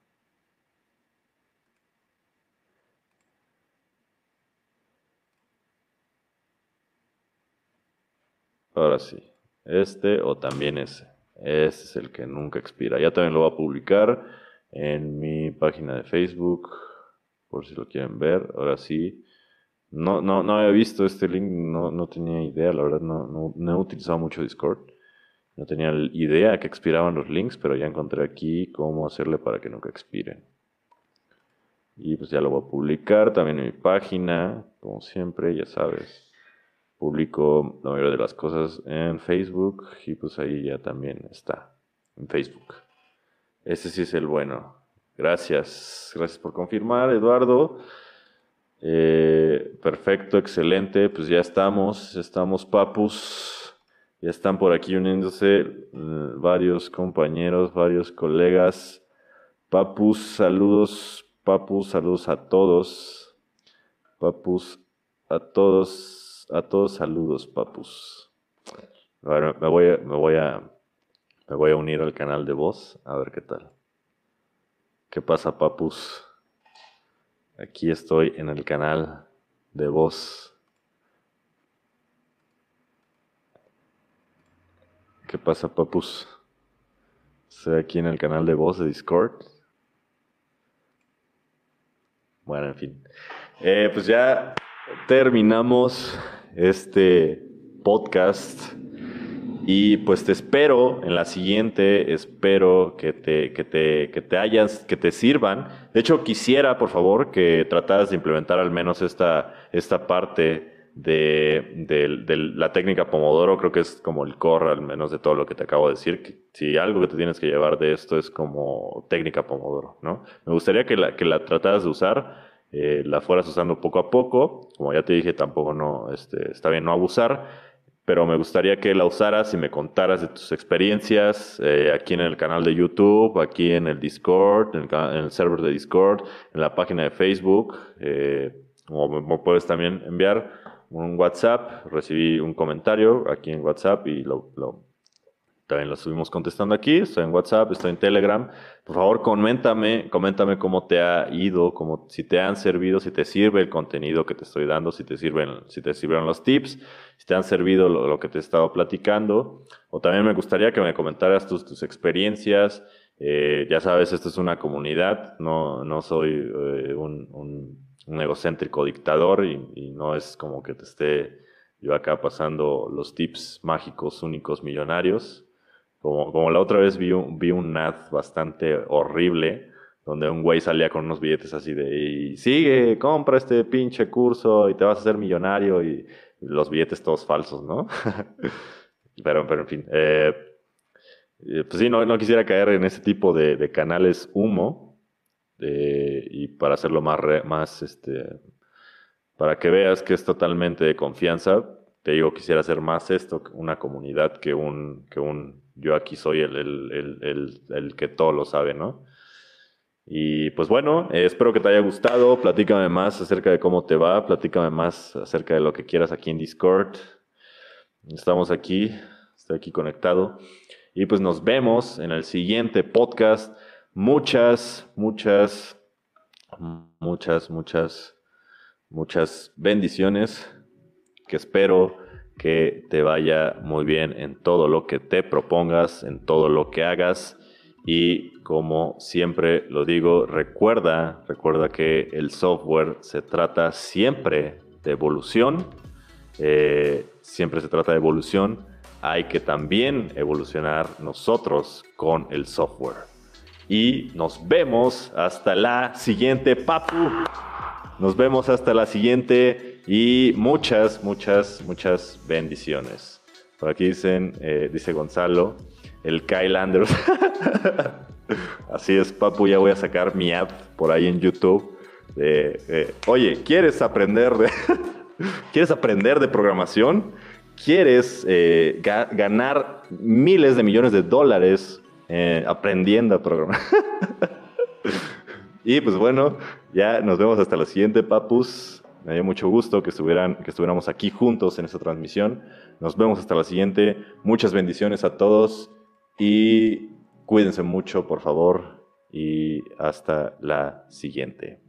Ahora sí, este o también ese. Este es el que nunca expira. Ya también lo voy a publicar en mi página de Facebook por si lo quieren ver. Ahora sí. No, no, no había visto este link, no, no tenía idea, la verdad no, no, he utilizado mucho Discord. No tenía idea que expiraban los links, pero ya encontré aquí cómo hacerle para que nunca expiren. Y pues ya lo voy a publicar también en mi página, como siempre, ya sabes. Publico la mayoría de las cosas en Facebook y pues ahí ya también está, en Facebook. Este sí es el bueno. Gracias, gracias por confirmar, Eduardo. Eh, perfecto, excelente. Pues ya estamos, estamos, papus. Ya están por aquí uniéndose eh, varios compañeros, varios colegas. Papus, saludos, papus, saludos a todos. Papus, a todos, a todos saludos, papus. Ahora me voy me voy a, me voy a unir al canal de voz, a ver qué tal. ¿Qué pasa, papus? Aquí estoy en el canal de voz. ¿Qué pasa, papus? Estoy aquí en el canal de voz de Discord. Bueno, en fin. Eh, pues ya terminamos este podcast Y pues te espero en la siguiente, espero que te, que te, que te hayas, que te sirvan. De hecho, quisiera, por favor, que trataras de implementar al menos esta, esta parte de, de, la técnica Pomodoro, creo que es como el core al menos de todo lo que te acabo de decir. Si algo que te tienes que llevar de esto es como técnica Pomodoro, ¿no? Me gustaría que la, que la trataras de usar, eh, la fueras usando poco a poco. Como ya te dije, tampoco no, este, está bien no abusar pero me gustaría que la usaras y me contaras de tus experiencias eh, aquí en el canal de YouTube, aquí en el Discord, en el, server de Discord, en la página de Facebook, eh, o me, puedes también enviar un WhatsApp, recibí un comentario aquí en WhatsApp y lo, también lo estuvimos contestando aquí, estoy en WhatsApp, estoy en Telegram. Por favor, coméntame, coméntame cómo te ha ido, cómo, si te han servido, si te sirve el contenido que te estoy dando, si te sirven, si te sirvieron los tips, si te han servido lo, que te he estado platicando. O también me gustaría que me comentaras tus, tus experiencias. Eh, ya sabes, esto es una comunidad, no, no soy eh, un, un un egocéntrico dictador y, no es como que te esté yo acá pasando los tips mágicos únicos millonarios. Como, como la otra vez vi un, vi un ad bastante horrible donde un güey salía con unos billetes así de y sigue, compra este pinche curso y te vas a hacer millonario y, los billetes todos falsos, ¿no? pero, pero en fin, eh, eh, pues sí, no, no, quisiera caer en ese tipo de canales humo, eh, y para hacerlo más, más este, para que veas que es totalmente de confianza, te digo, quisiera hacer más esto, una comunidad que un, que un yo aquí soy el, el, el, el que todo lo sabe, ¿no? Y pues bueno, eh, espero que te haya gustado, platícame más acerca de cómo te va, platícame más acerca de lo que quieras aquí en Discord. Estamos aquí, estoy aquí conectado. Y pues nos vemos en el siguiente podcast muchas, muchas, muchas, muchas, muchas bendiciones que espero que te vaya muy bien en todo lo que te propongas, en todo lo que hagas. Y como siempre lo digo, recuerda, recuerda que el software se trata siempre de evolución, eh, siempre se trata de evolución. Hay que también evolucionar nosotros con el software y nos vemos hasta la siguiente, Papu. Nos vemos hasta la siguiente y muchas, muchas, muchas bendiciones. Por aquí dicen, eh, dice Gonzalo, el Kyle Anders. Así es, Papu, ya voy a sacar mi app por ahí en YouTube. Oye, ¿quieres aprender de, ¿quieres aprender de programación? ¿Quieres eh, ganar miles de millones de dólares eh, aprendiendo a programar. y pues bueno, ya nos vemos hasta la siguiente, papus. Me dio mucho gusto que, estuvieran, que estuviéramos aquí juntos en esta transmisión. Nos vemos hasta la siguiente. Muchas bendiciones a todos y cuídense mucho, por favor. Y hasta la siguiente.